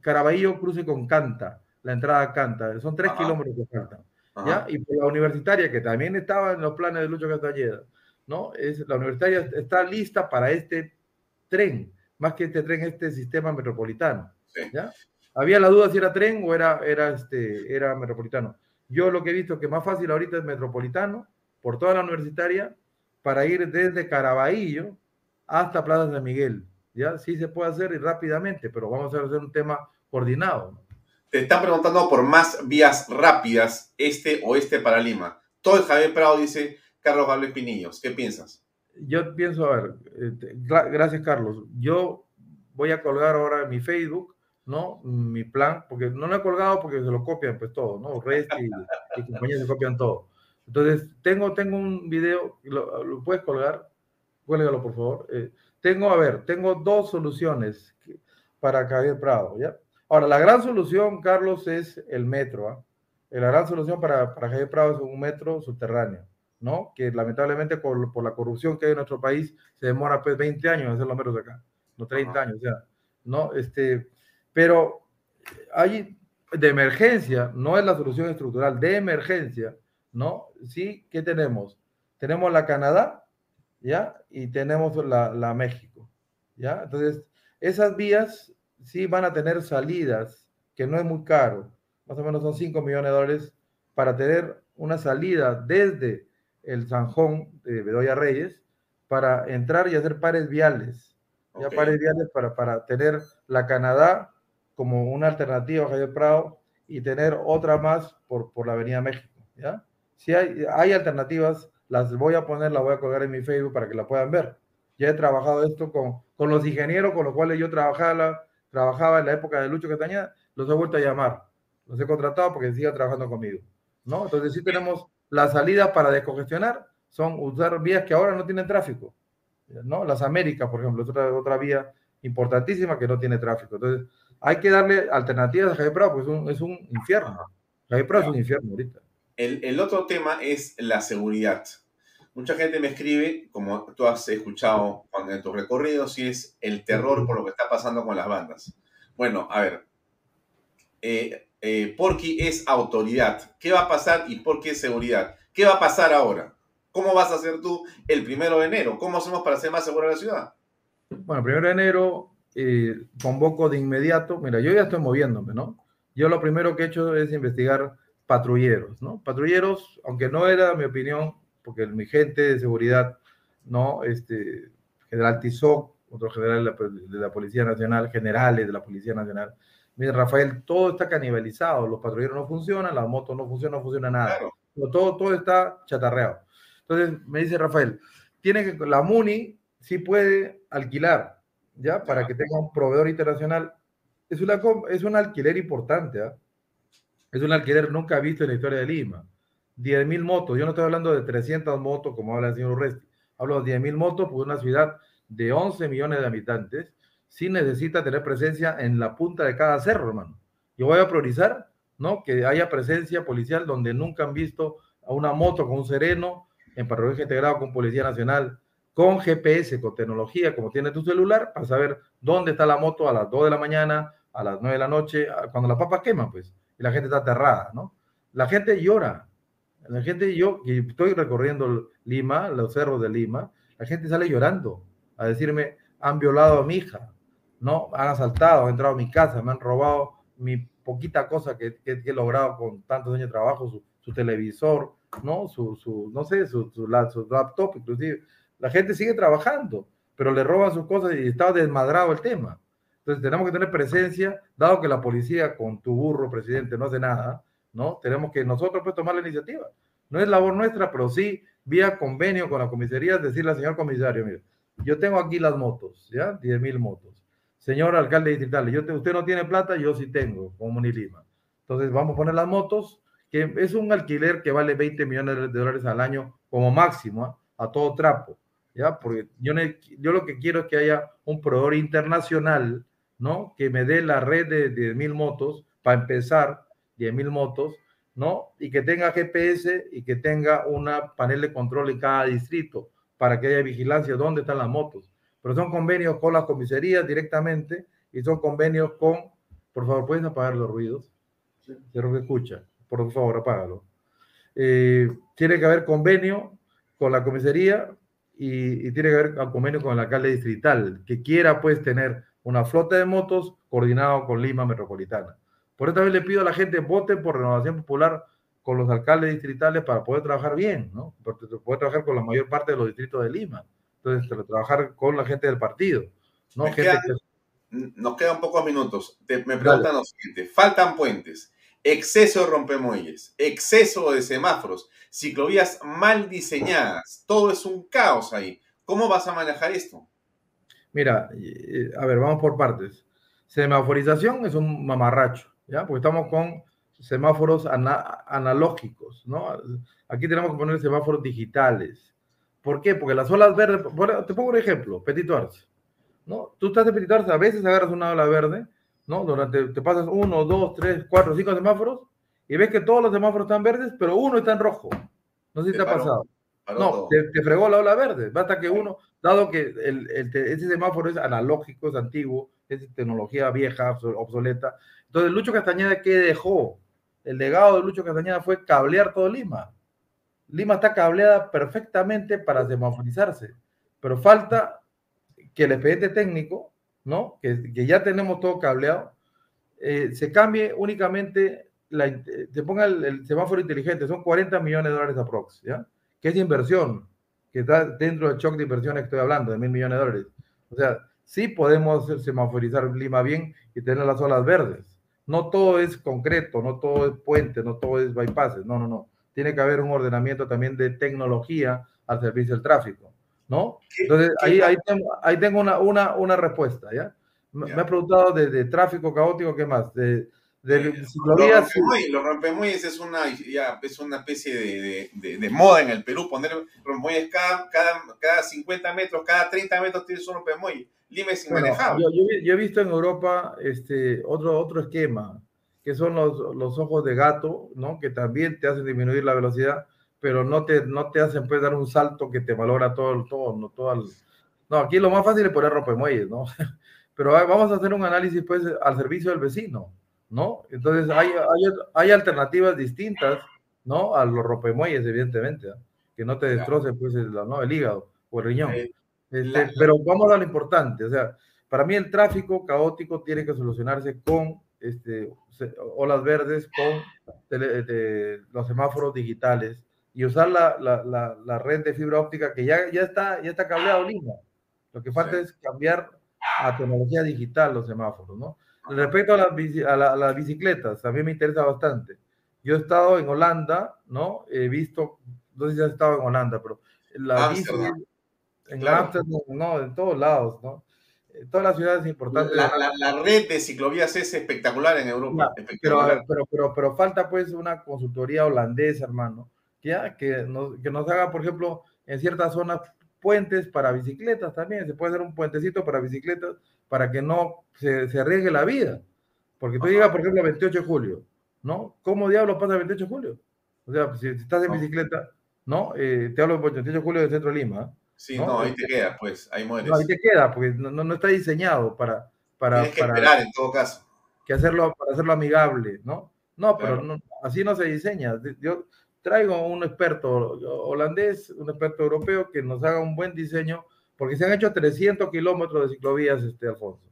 Caraballo cruce con Canta, la entrada a Canta. Son tres kilómetros que faltan. ¿ya? Y por la universitaria, que también estaba en los planes de Lucho Castañeda, ¿no? Es, la universitaria está lista para este tren, más que este tren, este sistema metropolitano. ¿ya? Había la duda si era tren o era, era, este, era metropolitano. Yo lo que he visto que más fácil ahorita es metropolitano, por toda la universitaria, para ir desde Caraballo hasta Plaza de Miguel. ¿ya? Sí se puede hacer y rápidamente, pero vamos a hacer un tema coordinado. Te están preguntando por más vías rápidas, este o este para Lima. Todo el Javier Prado dice Carlos Gabriel Pinillos. ¿Qué piensas? Yo pienso, a ver, este, gracias Carlos. Yo voy a colgar ahora mi Facebook, ¿no? Mi plan, porque no lo he colgado porque se lo copian pues todo, ¿no? Rest y, y compañías se copian todo. Entonces, tengo, tengo un video, ¿lo, puedes colgar? Cuélgalo, por favor. Eh, tengo, a ver, tengo dos soluciones para Javier Prado, ¿ya? Ahora, la gran solución, Carlos, es el metro, ¿ah? La gran solución para, para Javier Prado es un metro subterráneo, ¿no? Que lamentablemente por, por, la corrupción que hay en nuestro país se demora pues 20 años hacer los metros de acá, no 30 años, o sea, ¿no? Este, pero hay de emergencia, no es la solución estructural, de emergencia, ¿no? Sí, ¿qué tenemos? Tenemos la Canadá, ¿ya? Y tenemos la, la México, ¿ya? Entonces, esas vías sí van a tener salidas, que no es muy caro, más o menos son 5 millones de dólares para tener una salida desde el Sanjón de Bedoya Reyes para entrar y hacer pares viales, ya pares viales para, para tener la Canadá como una alternativa a Javier Prado y tener otra más por, por la Avenida México, ¿ya? Si hay, hay alternativas, las voy a poner, las voy a colgar en mi Facebook para que la puedan ver. Ya he trabajado esto con, con los ingenieros con los cuales yo trabajaba, trabajaba en la época de Lucho Castañeda, los he vuelto a llamar, los he contratado porque sigan trabajando conmigo. ¿no? Entonces sí tenemos la salida para descongestionar, son usar vías que ahora no tienen tráfico. ¿no? Las Américas, por ejemplo, es otra, otra vía importantísima que no tiene tráfico. Entonces hay que darle alternativas a Javier Prado, porque es un, es un infierno. Javier Prado es un infierno ahorita. El, otro tema es la seguridad. Mucha gente me escribe, como tú has escuchado en tus recorridos, y es el terror por lo que está pasando con las bandas. Bueno, a ver, eh, eh, Porky es autoridad. ¿Qué va a pasar y por qué seguridad? ¿Qué va a pasar ahora ¿Cómo vas a hacer tú el primero de enero? ¿Cómo hacemos para hacer más segura la ciudad? Bueno, primero de enero eh, convoco de inmediato, mira, yo ya estoy moviéndome, ¿no? Yo lo primero que he hecho es investigar patrulleros, ¿no? Patrulleros, aunque no era mi opinión, porque mi gente de seguridad, ¿no? Este, general Tizoc, otro general de la, Policía Nacional, generales de la Policía Nacional. Mira, Rafael, todo está canibalizado, los patrulleros no funcionan, las motos no funcionan, no funciona nada. Todo, todo está chatarreado. Entonces me dice Rafael, tiene que, la MUNI sí puede alquilar, ¿ya? Para que tenga un proveedor internacional. Es, una, es un alquiler importante, ¿ah? Es un alquiler nunca visto en la historia de Lima. 10.000 motos, yo no estoy hablando de 300 motos como habla el señor Urresti, hablo de 10.000 motos por una ciudad de 11 millones de habitantes, sí necesita tener presencia en la punta de cada cerro, hermano. Yo voy a priorizar, ¿no? Que haya presencia policial donde nunca han visto a una moto con un sereno, en patrullaje integrado con Policía Nacional, con GPS, con tecnología, como tiene tu celular, para saber dónde está la moto a las 2 de la mañana, a las 9 de la noche, cuando las papas queman, pues, y la gente está aterrada, ¿no? La gente llora. La gente, yo que estoy recorriendo Lima, los cerros de Lima, la gente sale llorando a decirme, han violado a mi hija, ¿no? Han asaltado, han entrado a mi casa, me han robado mi poquita cosa que, he logrado con tantos años de trabajo, su, televisor, ¿no? Su, no sé, su, su, laptop, inclusive. La gente sigue trabajando, pero le roban sus cosas y está desmadrado el tema. Entonces tenemos que tener presencia, dado que la policía con tu burro, presidente, no hace nada, ¿no? Tenemos que nosotros pues tomar la iniciativa. No es labor nuestra, pero sí vía convenio con la comisaría, decirle al señor comisario, mire, yo tengo aquí las motos, ¿ya? 10 mil motos. Señor alcalde distrital, yo usted no tiene plata, yo sí tengo, como Lima. Entonces vamos a poner las motos, que es un alquiler que vale 20 millones de dólares al año como máximo, ¿ah? a todo trapo, ¿ya? Porque yo, yo lo que quiero es que haya un proveedor internacional, ¿no? Que me dé la red de 10 mil motos, para empezar, 10 mil motos, ¿no? Y que tenga GPS y que tenga una panel de control en cada distrito para que haya vigilancia dónde están las motos. Pero son convenios con las comisarías directamente y son convenios con, por favor, ¿pueden apagar los ruidos? Sí. que escucha, por favor, apágalo. Eh, tiene que haber convenio con la comisaría y, tiene que haber convenio con el alcalde distrital, que quiera pues tener una flota de motos coordinado con Lima Metropolitana. Por eso también le pido a la gente, voten por Renovación Popular con los alcaldes distritales para poder trabajar bien, ¿no? Porque poder trabajar con la mayor parte de los distritos de Lima. Entonces, trabajar con la gente del partido, ¿no? Nos quedan pocos minutos. me preguntan lo siguiente: faltan puentes, exceso de rompemuelles, exceso de semáforos, ciclovías mal diseñadas, todo es un caos ahí. ¿Cómo vas a manejar esto? Mira, a ver, vamos por partes. Semaforización es un mamarracho, ¿ya? Porque estamos con semáforos analógicos, ¿no? Aquí tenemos que poner semáforos digitales. ¿Por qué? Porque las olas verdes, te pongo un ejemplo, Petit Arts, ¿no? Tú estás de Petit Arts, a veces agarras una ola verde, ¿no? Durante, te pasas uno, dos, tres, cuatro, cinco semáforos y ves que todos los semáforos están verdes, pero uno está en rojo. No sé si te, ha pasado. no, te, fregó la ola verde. Basta que uno, dado que el, ese semáforo es analógico, es antiguo, es tecnología vieja, obsoleta. Entonces, Lucho Castañeda, ¿qué dejó? el legado de Lucho Castañeda fue cablear todo Lima. Lima está cableada perfectamente para semaforizarse, pero falta que el expediente técnico, ¿no? Que, ya tenemos todo cableado, eh, se cambie únicamente, la, se ponga el, semáforo inteligente, son 40 millones de dólares aprox. Que es inversión, que está dentro del shock de inversión que estoy hablando, de mil millones de dólares. O sea, sí podemos semaforizar Lima bien y tener las olas verdes no todo es concreto, no todo es puente, no todo es bypasses, no, no, no. Tiene que haber un ordenamiento también de tecnología al servicio del tráfico, ¿no? Entonces, ahí, ahí tengo, ahí tengo una, una, una respuesta, ¿ya? Me, ha preguntado de, tráfico caótico, ¿qué más? De, de ciclovías. Los rompemuelles es una, ya, es una especie de, de, de, moda en el Perú, poner rompemuelles cada, cada, cada 50 metros, cada 30 metros tienes un rompemuelle. Lima es inmanejable. yo, yo, he visto en Europa este, otro, otro esquema, que son los, los ojos de gato, ¿no? Que también te hacen disminuir la velocidad, pero no te, no te hacen pues, dar un salto que te valora todo, todo, no, todo no, aquí lo más fácil es poner rompemuelles, ¿no? Pero vamos a hacer un análisis pues al servicio del vecino. ¿no? Entonces hay, hay, hay, alternativas distintas, ¿no? A los rompemuelles, evidentemente. que no te destroce pues el, ¿no? el hígado o el riñón. Este, pero vamos a lo importante, o sea, para mí el tráfico caótico tiene que solucionarse con este, olas verdes, con los semáforos digitales y usar la, la, la, red de fibra óptica que ya, ya, está, ya está cableado Lima. Lo que falta es cambiar a tecnología digital los semáforos, ¿no? Respecto a las, a, las bicicletas, también me interesa bastante. Yo he estado en Holanda, ¿no? He visto, no sé si has estado en Holanda, pero la bici, en claro. no, en todos lados, ¿no? todas las ciudades importantes. La, la, red de ciclovías es espectacular en Europa. Pero, pero, pero, pero, falta pues una consultoría holandesa, hermano, ¿ya? Que, nos, que nos haga, por ejemplo, en ciertas zonas puentes para bicicletas también. Se puede hacer un puentecito para bicicletas para que no se, se arriesgue la vida. Porque tú llegas, por ejemplo, el 28 de julio, ¿no? ¿Cómo diablos pasa el 28 de julio? O sea, si, estás en bicicleta, ¿no? Eh, te hablo del 28 de julio del centro de Lima. Sí, no, ahí te queda, pues, ahí mueres. No, ahí te queda, porque no, no está diseñado para... para Tienes que para, esperar en todo caso. Que hacerlo, para hacerlo amigable, ¿no? No, pero no, así no se diseña. Yo traigo un experto holandés, un experto europeo que nos haga un buen diseño, porque se han hecho 300 kilómetros de ciclovías, este Alfonso.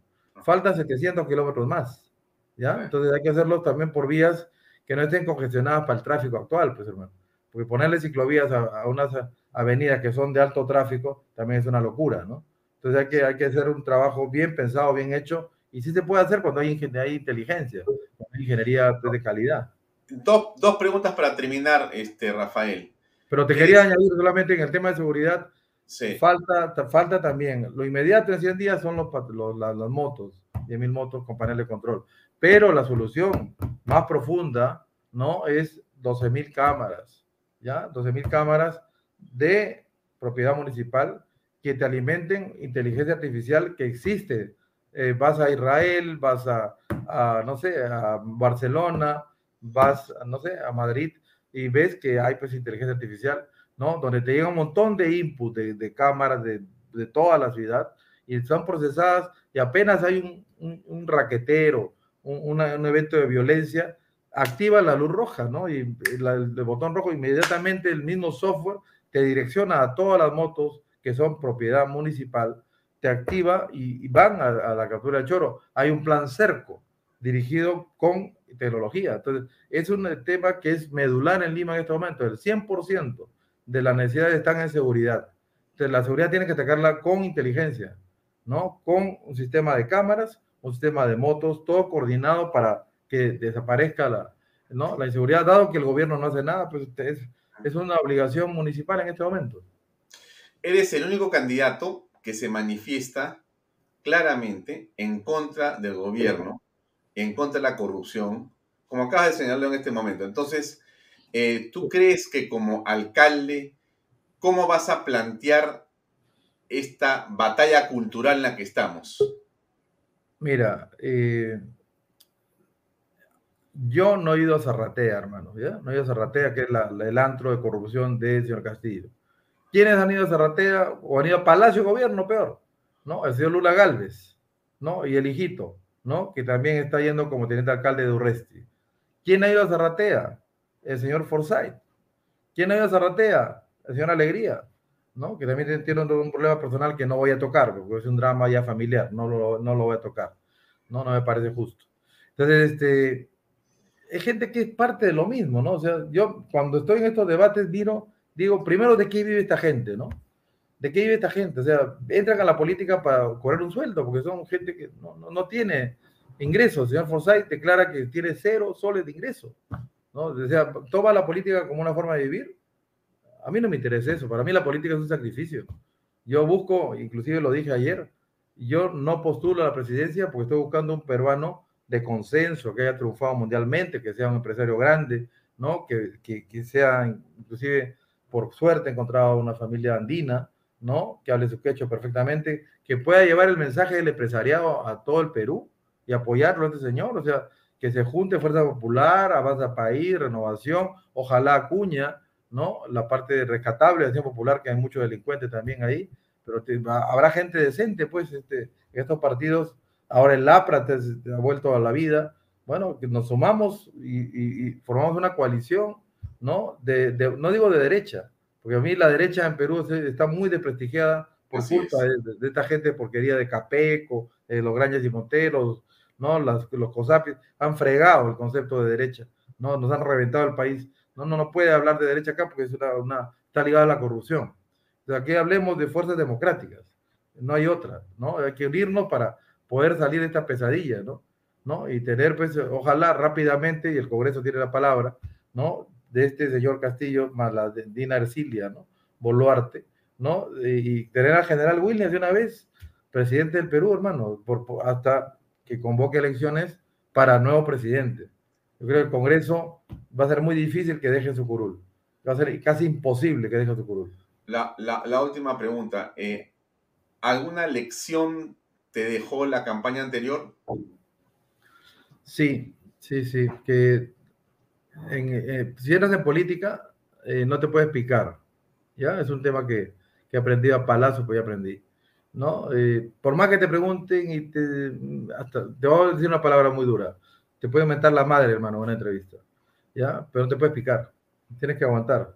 Faltan 700 kilómetros más, ¿ya? Entonces hay que hacerlo también por vías que no estén congestionadas para el tráfico actual, pues hermano. Porque ponerle ciclovías a, a unas avenidas que son de alto tráfico, también es una locura, ¿no? Entonces hay que, hay que hacer un trabajo bien pensado, bien hecho, y sí se puede hacer cuando hay, hay inteligencia, cuando hay ingeniería pues, de calidad. Dos, dos, preguntas para terminar, este, Rafael. Pero te quería añadir solamente en el tema de seguridad, sí. falta, falta también, lo inmediato en 100 días son los, los las, las motos, 10.000 motos con panel de control, pero la solución más profunda, ¿no? Es 12.000 cámaras, ¿ya? 12.000 cámaras de propiedad municipal que te alimenten inteligencia artificial que existe. Eh, vas a Israel, vas a, a, no sé, a Barcelona, vas, no sé, a Madrid y ves que hay pues inteligencia artificial, ¿no? Donde te llega un montón de input de, de cámaras de, de, toda la ciudad y son procesadas y apenas hay un, un, un raquetero, un, una, un, evento de violencia, activa la luz roja, ¿no? Y la, el botón rojo inmediatamente el mismo software te direcciona a todas las motos que son propiedad municipal, te activa y, van a, la captura del choro. Hay un plan cerco dirigido con tecnología. Entonces, es un tema que es medular en Lima en este momento. El 100% de las necesidades están en seguridad. Entonces, la seguridad tiene que atacarla con inteligencia, ¿no? Con un sistema de cámaras, un sistema de motos, todo coordinado para que desaparezca la, ¿no? la inseguridad, dado que el gobierno no hace nada, pues es es una obligación municipal en este momento. Eres el único candidato que se manifiesta claramente en contra del gobierno, en contra de la corrupción, como acabas de señalarlo en este momento. Entonces, eh, ¿tú crees que como alcalde, cómo vas a plantear esta batalla cultural en la que estamos? Mira, eh, yo no he ido a Zarratea, hermano. No he ido a Zarratea, que es el antro de corrupción del señor Castillo. ¿Quiénes han ido a Zarratea o han ido a Palacio Gobierno, peor? ¿No? El señor Lula Galvez, ¿no? Y el hijito, ¿no? Que también está yendo como teniente alcalde de Urresti. ¿Quién ha ido a Zarratea? El señor Forsyth. ¿Quién ha ido a Zarratea? El señor Alegría, ¿no? Que también tiene un, problema personal que no voy a tocar, porque es un drama ya familiar, no lo, no lo voy a tocar. No, no me parece justo. Entonces, este, es gente que es parte de lo mismo, ¿no? O sea, yo cuando estoy en estos debates miro, digo, primero, ¿de qué vive esta gente, no? ¿De qué vive esta gente? O sea, entran a la política para cobrar un sueldo, porque son gente que no, no, no tiene ingresos. El señor Forsyth declara que tiene cero soles de ingresos, ¿no? O sea, toma la política como una forma de vivir. A mí no me interesa eso. Para mí la política es un sacrificio. Yo busco, inclusive lo dije ayer, yo no postulo a la presidencia porque estoy buscando un peruano de consenso, que haya triunfado mundialmente, que sea un empresario grande, ¿no? Que, que, que sea, inclusive, por suerte, encontrado una familia andina, ¿no? Que hable su quecho perfectamente, que pueda llevar el mensaje del empresariado a todo el Perú y apoyarlo a este señor, o sea, que se junte Fuerza Popular, Avanza País, Renovación, ojalá Acuña, ¿no? La parte rescatable de Acción Popular, que hay muchos delincuentes también ahí, pero te, habrá gente decente, pues, este, en estos partidos ahora el APRA te, te ha vuelto a la vida. Bueno, que nos sumamos y, y, y formamos una coalición, ¿no? De, de, no digo de derecha, porque a mí la derecha en Perú está muy desprestigiada por culpa de, esta gente de porquería de Capeco, de los Grandes y Monteros, ¿no? Las, los COSAPIs han fregado el concepto de derecha, ¿no? Nos han reventado el país. No, no, no puede hablar de derecha acá porque es una, está ligada a la corrupción. O aquí hablemos de fuerzas democráticas, no hay otra, ¿no? Hay que unirnos para poder salir de esta pesadilla, ¿no? ¿No? Y tener, pues, ojalá rápidamente, y el Congreso tiene la palabra, ¿no? De este señor Castillo, más la de Dina Ercilia, ¿no? Boluarte, ¿no? Y tener al general Williams de una vez, presidente del Perú, hermano, por, hasta que convoque elecciones para nuevo presidente. Yo creo que el Congreso va a ser muy difícil que deje su curul. Va a ser casi imposible que deje su curul. La, la, última pregunta. Eh, ¿Alguna lección te dejó la campaña anterior? Sí, sí, sí. Que en, eh, si eres en política, eh, no te puedes picar. ¿ya? Es un tema que, que aprendí a palazo, pues ya aprendí. ¿no? Eh, por más que te pregunten y te, hasta, te voy a decir una palabra muy dura, te puede mentar la madre, hermano, en una entrevista, ¿ya? Pero no te puedes picar, tienes que aguantar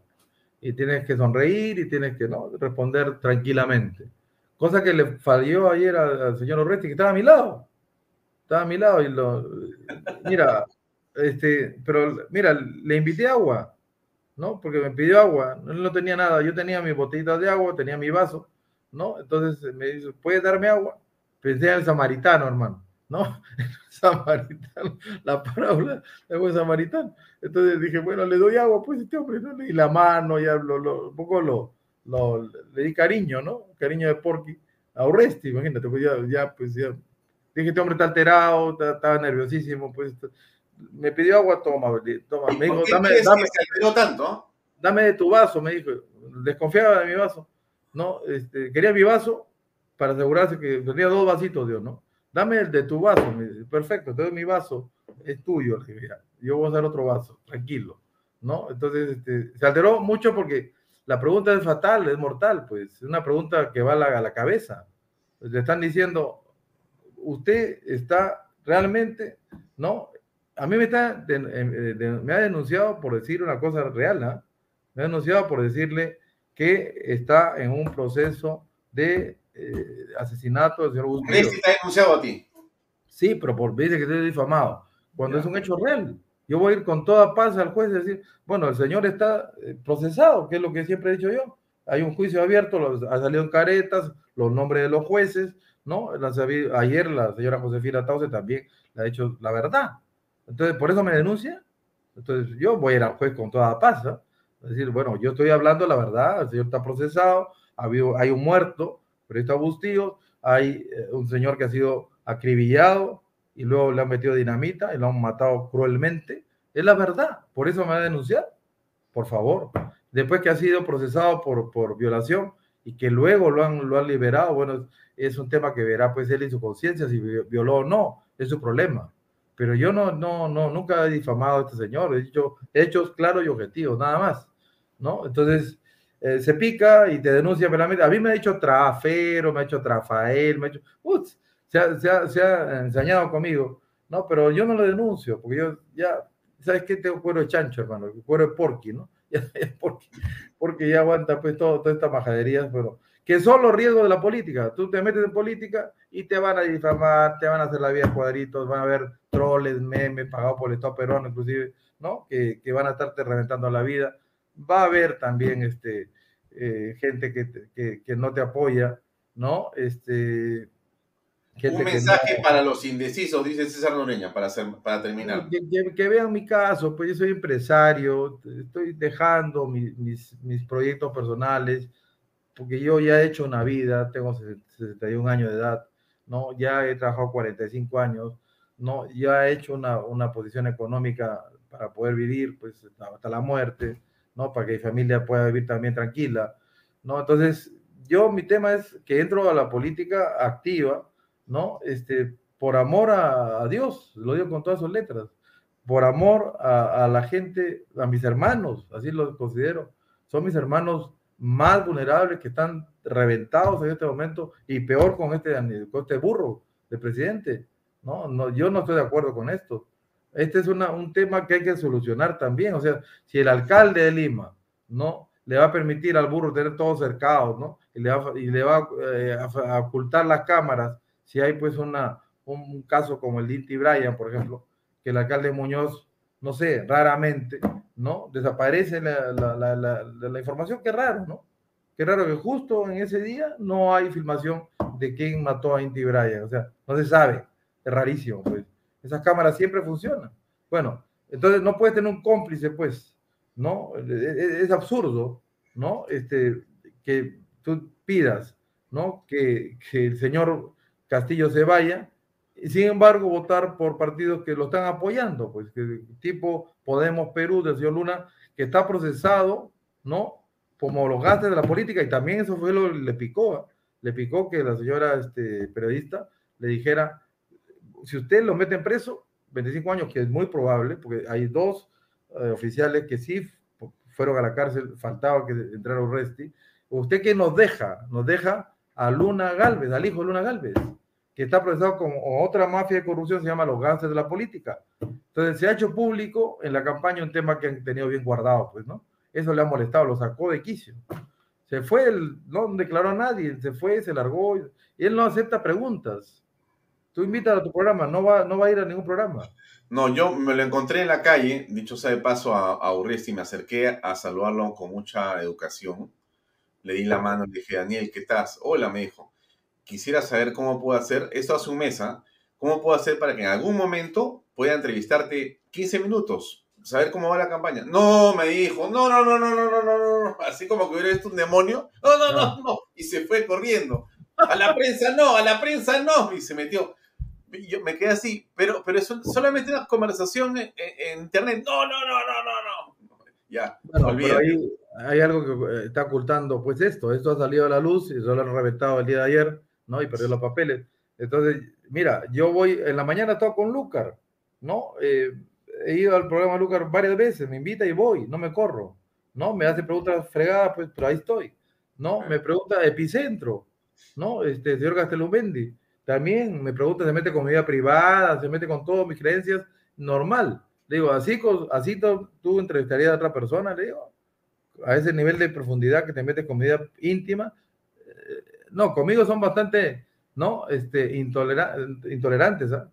y tienes que sonreír y tienes que ¿no? responder tranquilamente. Cosa que le falló ayer al, señor Orresti, que estaba a mi lado, estaba a mi lado y mira, este, pero mira, le invité agua, ¿no? Porque me pidió agua, no tenía nada, yo tenía mi botellita de agua, tenía mi vaso, ¿no? Entonces me dice, ¿puedes darme agua? Pensé en el samaritano, hermano, ¿no? El samaritano, la parábola de samaritano. Entonces dije, bueno, le doy agua, pues este hombre, ¿no? Y la mano, ya un poco lo, lo, le di cariño, ¿no? Cariño de Porky a Oresti, imagínate, pues ya, ya, pues ya. Dije, este hombre está alterado, estaba nerviosísimo, pues me pidió agua, toma, toma. Me dijo, dame, dame, tanto? dame de tu vaso, me dijo. Desconfiaba de mi vaso. ¿no? Este, quería mi vaso para asegurarse que tenía dos vasitos, Dios, ¿no? Dame el de tu vaso, perfecto, entonces mi vaso es tuyo, yo voy a hacer otro vaso, tranquilo, ¿no? Entonces este, se alteró mucho porque la pregunta es fatal, es mortal, pues, es una pregunta que va a la, a la cabeza. Le están diciendo, usted está realmente, ¿no? A mí me, está, me ha denunciado por decir una cosa real, ¿no? Me ha denunciado por decirle que está en un proceso de eh, asesinato del señor Bustillo. está denunciado a ti? Sí, pero por dice que estoy difamado. Cuando es un hecho real, yo voy a ir con toda paz al juez y decir, bueno, el señor está eh, procesado, que es lo que siempre he dicho yo. Hay un juicio abierto, ha salido en caretas, los nombres de los jueces, ¿no? ayer la señora Josefina Tause también le ha dicho la verdad. Entonces, por eso me denuncia. Entonces, yo voy a ir al juez con toda paz. Es decir, bueno, yo estoy hablando la verdad, el señor está procesado, ha habido, hay un muerto, pero está Bustillo, hay eh, un señor que ha sido acribillado y luego le han metido dinamita y lo han matado cruelmente. Es la verdad, por eso me va a denunciar, por favor. Después que ha sido procesado por, por violación y que luego lo han, lo han liberado, bueno, es un tema que verá pues él en su conciencia si violó o no, es su problema pero yo no, no, no, nunca he difamado a este señor, he dicho hechos claros y objetivos, nada más, ¿no? Entonces, eh, se pica y te denuncia penalmente. A mí me ha dicho trafero, me ha hecho trafael, me ha hecho, se, ha, se, conmigo, ¿no? Pero yo no lo denuncio, porque yo ya, ¿sabes qué? Tengo cuero de chancho, hermano, cuero de porqui, ¿no? porque, porque ya aguanta pues todo, toda esta majadería, pero que son los riesgos de la política. Tú te metes en política y te van a difamar, te van a hacer la vida cuadritos, van a haber troles, memes, pagados por el Estado peruano, inclusive, ¿no? Que, que, van a estarte reventando la vida. Va a haber también este, eh, gente que, que, que, no te apoya, ¿no? Este, Un mensaje para los indecisos, dice César Noreña, para, hacer, para terminar. Que, vean mi caso, pues yo soy empresario, estoy dejando mis, mis, mis proyectos personales, porque yo ya he hecho una vida, tengo 61 años de edad, ¿no? Ya he trabajado 45 años, ¿no? Ya he hecho una, una posición económica para poder vivir, pues, hasta la muerte, ¿no? Para que mi familia pueda vivir también tranquila, ¿no? Entonces, yo, mi tema es que entro a la política activa, ¿no? Este, por amor a, Dios, lo digo con todas sus letras, por amor a, a la gente, a mis hermanos, así lo considero, son mis hermanos más vulnerables que están reventados en este momento y peor con este, con este burro de presidente. No, no, yo no estoy de acuerdo con esto. Este es una, un tema que hay que solucionar también. O sea, si el alcalde de Lima no le va a permitir al burro tener todo cercado, ¿no? Y le va, y le va eh, a, ocultar las cámaras si hay pues una, un, caso como el de Inti Bryan, por ejemplo, que el alcalde Muñoz, no sé, raramente, ¿no? Desaparece la, la, la, la información, qué raro, ¿no? Qué raro que justo en ese día no hay filmación de quién mató a Inti Bryan, o sea, no se sabe, es rarísimo, pues. Esas cámaras siempre funcionan. Bueno, entonces no puedes tener un cómplice, pues, ¿no? E, e, es, absurdo, ¿no? Este, que tú pidas, ¿no? Que, que, el señor Castillo se vaya, y sin embargo votar por partidos que lo están apoyando, pues, que tipo Podemos Perú del señor Luna, que está procesado, ¿no? Como los gastos de la política, y también eso fue lo que le picó, ¿eh? le picó que la señora este, periodista le dijera, si usted lo mete en preso, 25 años, que es muy probable, porque hay dos eh, oficiales que sí fueron a la cárcel, faltaba que entrara Urresti. ¿Usted qué nos deja? Nos deja a Luna Galvez, al hijo de Luna Galvez, que está procesado con otra mafia de corrupción, se llama los gases de la política. Entonces se ha hecho público en la campaña un tema que han tenido bien guardado, pues, ¿no? Eso le ha molestado, lo sacó de quicio. Se fue, no declaró a nadie, se fue, se largó, y él no acepta preguntas. Tú invitas a tu programa, no va, no va a ir a ningún programa. No, yo me lo encontré en la calle, dicho sea de paso a, a Urresti, me acerqué a saludarlo con mucha educación. Le di la mano le dije, Daniel, ¿qué estás? Hola, me dijo. Quisiera saber cómo puedo hacer, esto hace un mes, ¿ah? ¿cómo puedo hacer para que en algún momento pueda entrevistarte 15 minutos? Saber cómo va la campaña. No, me dijo, no, no, no, no, no, no, no, no, así como que hubiera visto un demonio. No, no, no, no. Y se fue corriendo. A la prensa no, a la prensa no. Y se metió yo me quedé así, pero, pero es solamente una conversación en, internet. No, no, no, no, no. Ya, bueno, pero hay, hay, algo que está ocultando, pues esto, esto ha salido a la luz y eso lo han reventado el día de ayer, ¿no? Y perdió los papeles. Entonces, mira, yo voy, en la mañana estaba con Lucar, ¿no? Eh, he ido al programa Lucar varias veces, me invita y voy, no me corro, ¿no? Me hace preguntas fregadas, pues, pero ahí estoy, ¿no? Me pregunta Epicentro, ¿no? Este, señor Castelumendi también me pregunta, se mete con mi vida privada, se mete con todas mis creencias, normal. Le digo, así, así tú, entrevistarías a otra persona, le digo, a ese nivel de profundidad que te metes con vida íntima. Eh, no, conmigo son bastante, ¿no? Este, intolerantes, ¿ah?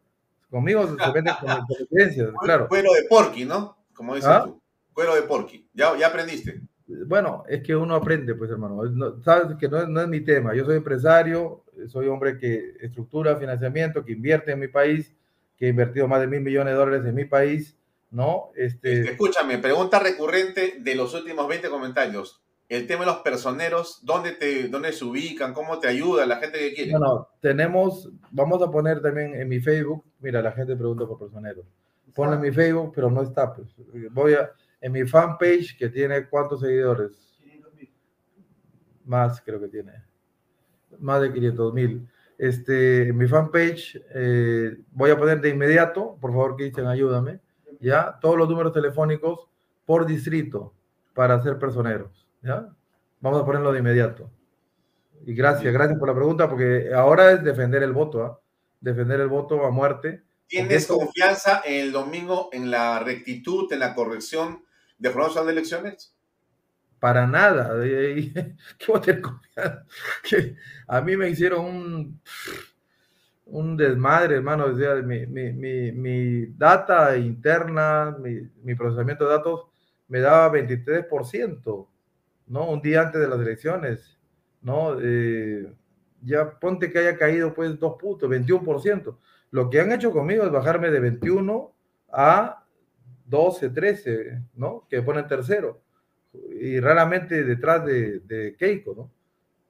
Conmigo se meten con creencias, claro. Cuero de porqui, ¿no? Como dices ¿Ah? tú. Cuero de porqui. Ya, ya aprendiste. Bueno, es que uno aprende, pues, hermano. sabes que no no es mi tema. Yo soy empresario, soy hombre que estructura financiamiento, que invierte en mi país, que ha invertido más de mil millones de dólares en mi país, ¿no? Este... este escúchame, pregunta recurrente de los últimos 20 comentarios. El tema de los personeros, ¿dónde, te, ¿dónde se ubican? ¿Cómo te ayuda la gente que quiere? Bueno, tenemos, vamos a poner también en mi Facebook, mira, la gente pregunta por personeros. Ponle en mi Facebook, pero no está, pues. Voy a, en mi fanpage, que tiene cuántos seguidores? Más creo que tiene más de 500 mil. Este, en mi fanpage eh, voy a poner de inmediato, por favor, Cristian, ayúdame, ya, todos los números telefónicos por distrito para ser personeros, ya. Vamos a ponerlo de inmediato. Y gracias, gracias por la pregunta, porque ahora es defender el voto, ¿ah? defender el voto a muerte. ¿Tienes confianza en el domingo en la rectitud, en la corrección de pronósticos de elecciones? para nada. ¿Qué a mí me hicieron un, un desmadre, hermano. mi, mi, mi, data interna, mi, procesamiento de datos me daba 23%, ¿no? Un día antes de las elecciones, ¿no? Eh, ya ponte que haya caído pues dos puntos, 21%. Lo que han hecho conmigo es bajarme de 21 a 12, 13, ¿no? Que ponen tercero y raramente detrás de, Keiko, ¿no?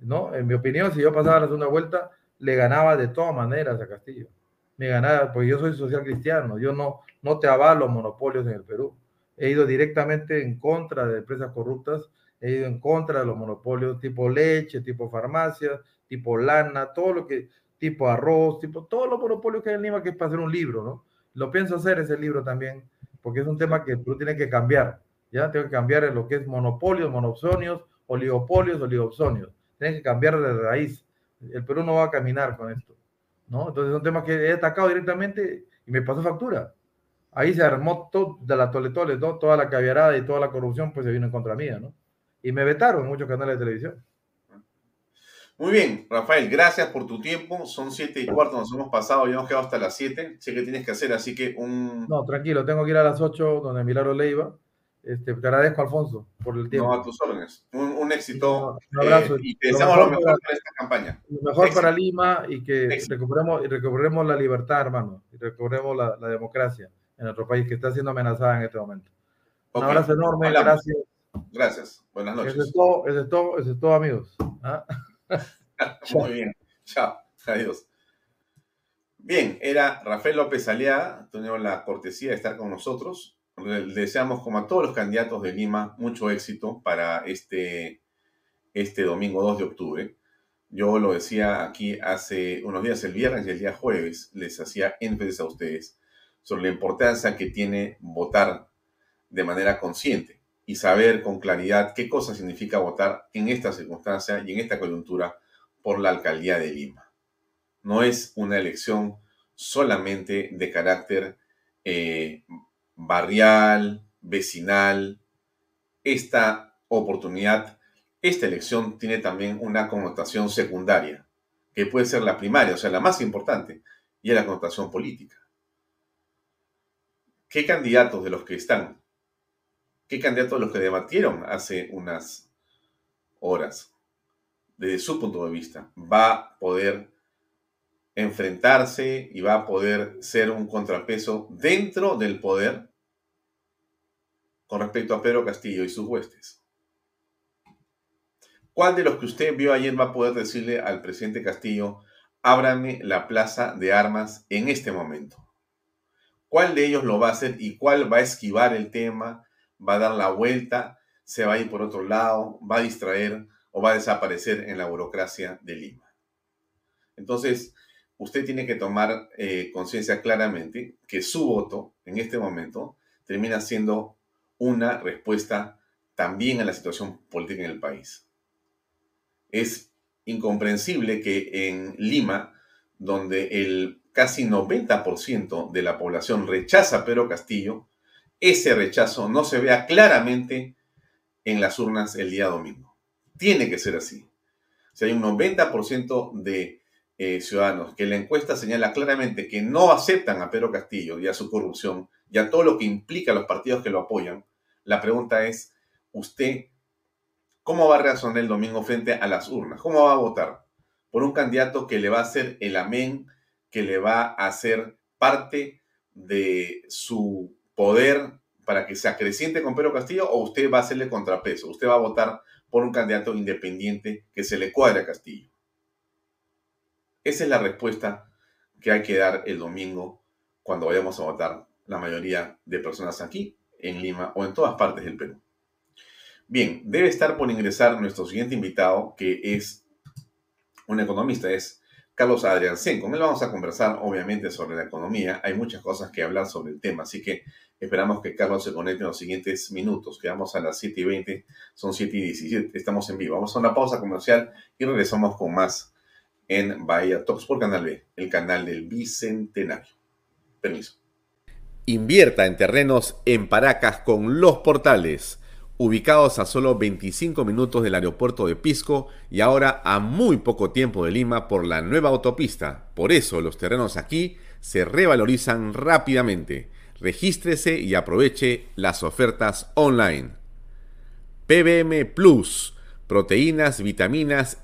¿no? En mi opinión, si yo pasaba la segunda vuelta, le ganaba de todas maneras a Castillo. Me ganaba, porque yo soy social cristiano, yo no, no te avalo monopolios en el Perú. He ido directamente en contra de empresas corruptas, he ido en contra de los monopolios tipo leche, tipo farmacia, tipo lana, todo lo que, tipo arroz, tipo todos los monopolios que hay en Lima, que es para hacer un libro, ¿no? Lo pienso hacer ese libro también, porque es un tema que el Perú tiene que cambiar ya tengo que cambiar en lo que es monopolios, monopsonios, oligopolios, oligopsonios. Tiene que cambiar de raíz. El Perú no va a caminar con esto, ¿no? Entonces es un tema que he atacado directamente y me pasó factura. Ahí se armó todo de la tole, tole, toda la caviarada y toda la corrupción, pues se vino en contra mía, ¿no? y me vetaron muchos canales de televisión. Muy bien, Rafael, gracias por tu tiempo. Son siete y cuarto, nos hemos pasado, ya hemos quedado hasta las siete. Sé que tienes que hacer, así que un... No, tranquilo, tengo que ir a las ocho donde Milagro Leiva. Este, te agradezco, Alfonso, por el tiempo. No, a tus órdenes. Un, un éxito. Un abrazo. eh, y te deseamos lo mejor, para esta campaña. Lo mejor Éxito. para Lima y que Éxito. recuperemos, y recuperemos la libertad, hermano, y recuperemos la, la democracia en nuestro país que está siendo amenazada en este momento. Ok, Un abrazo enorme, hablamos. gracias. Gracias. Buenas Eso es noches. todo, eso es todo, eso es todo, amigos. ¿Ah? Muy bien. Chao. Adiós. Bien, era Rafael López Aliaga. Tuvimos la cortesía de estar con nosotros. Deseamos, como a todos los candidatos de Lima, mucho éxito para este, este domingo 2 de octubre. Yo lo decía aquí hace unos días, el viernes y el día jueves, les hacía énfasis a ustedes sobre la importancia que tiene votar de manera consciente y saber con claridad qué cosa significa votar en esta circunstancia y en esta coyuntura por la alcaldía de Lima. No es una elección solamente de carácter eh, barrial, vecinal. Esta oportunidad, esta elección tiene también una connotación secundaria, que puede ser la primaria, o sea, la más importante, y es la connotación política. ¿Qué candidatos de los que están? ¿Qué candidatos de los que debatieron hace unas horas? desde su punto de vista, va a poder enfrentarse y va a poder ser un contrapeso dentro del poder con respecto a Pedro Castillo y sus huestes. ¿Cuál de los que usted vio ayer va a poder decirle al presidente Castillo, ábrame la plaza de armas en este momento? ¿Cuál de ellos lo va a hacer y cuál va a esquivar el tema, va a dar la vuelta, se va a ir por otro lado, va a distraer o va a desaparecer en la burocracia de Lima. Entonces, usted tiene que tomar eh, conciencia claramente que su voto en este momento termina siendo una respuesta también a la situación política en el país. Es incomprensible que en Lima, donde el casi 90% de la población rechaza a Pedro Castillo, ese rechazo no se vea claramente en las urnas el día domingo. Tiene que ser así. Si hay un 90% de eh, ciudadanos que la encuesta señala claramente que no aceptan a Pedro Castillo y a su corrupción y a todo lo que implica a los partidos que lo apoyan, la pregunta es, ¿usted cómo va a reaccionar el domingo frente a las urnas? ¿Cómo va a votar? ¿Por un candidato que le va a hacer el amén, que le va a hacer parte de su poder para que se acreciente con Pedro Castillo o usted va a hacerle contrapeso? ¿Usted va a votar por un candidato independiente que se le cuadre a Castillo? Esa es la respuesta que hay que dar el domingo cuando vayamos a votar la mayoría de personas aquí, en Lima o en todas partes del Perú. Bien, debe estar por ingresar nuestro siguiente invitado, que es un economista, es Carlos Adriancén. Con él vamos a conversar, obviamente, sobre la economía. Hay muchas cosas que hablar sobre el tema, así que esperamos que Carlos se conecte en los siguientes minutos. Quedamos a las 7 y 20, son 7 y 17, estamos en vivo. Vamos a una pausa comercial y regresamos con más en Bahía Talks por Canal B, el canal del Bicentenario. Permiso. Invierta en terrenos en Paracas con Los Portales, ubicados a solo 25 minutos del aeropuerto de Pisco y ahora a muy poco tiempo de Lima por la nueva autopista. Por eso los terrenos aquí se revalorizan rápidamente. Regístrese y aproveche las ofertas online. PBM Plus, proteínas, vitaminas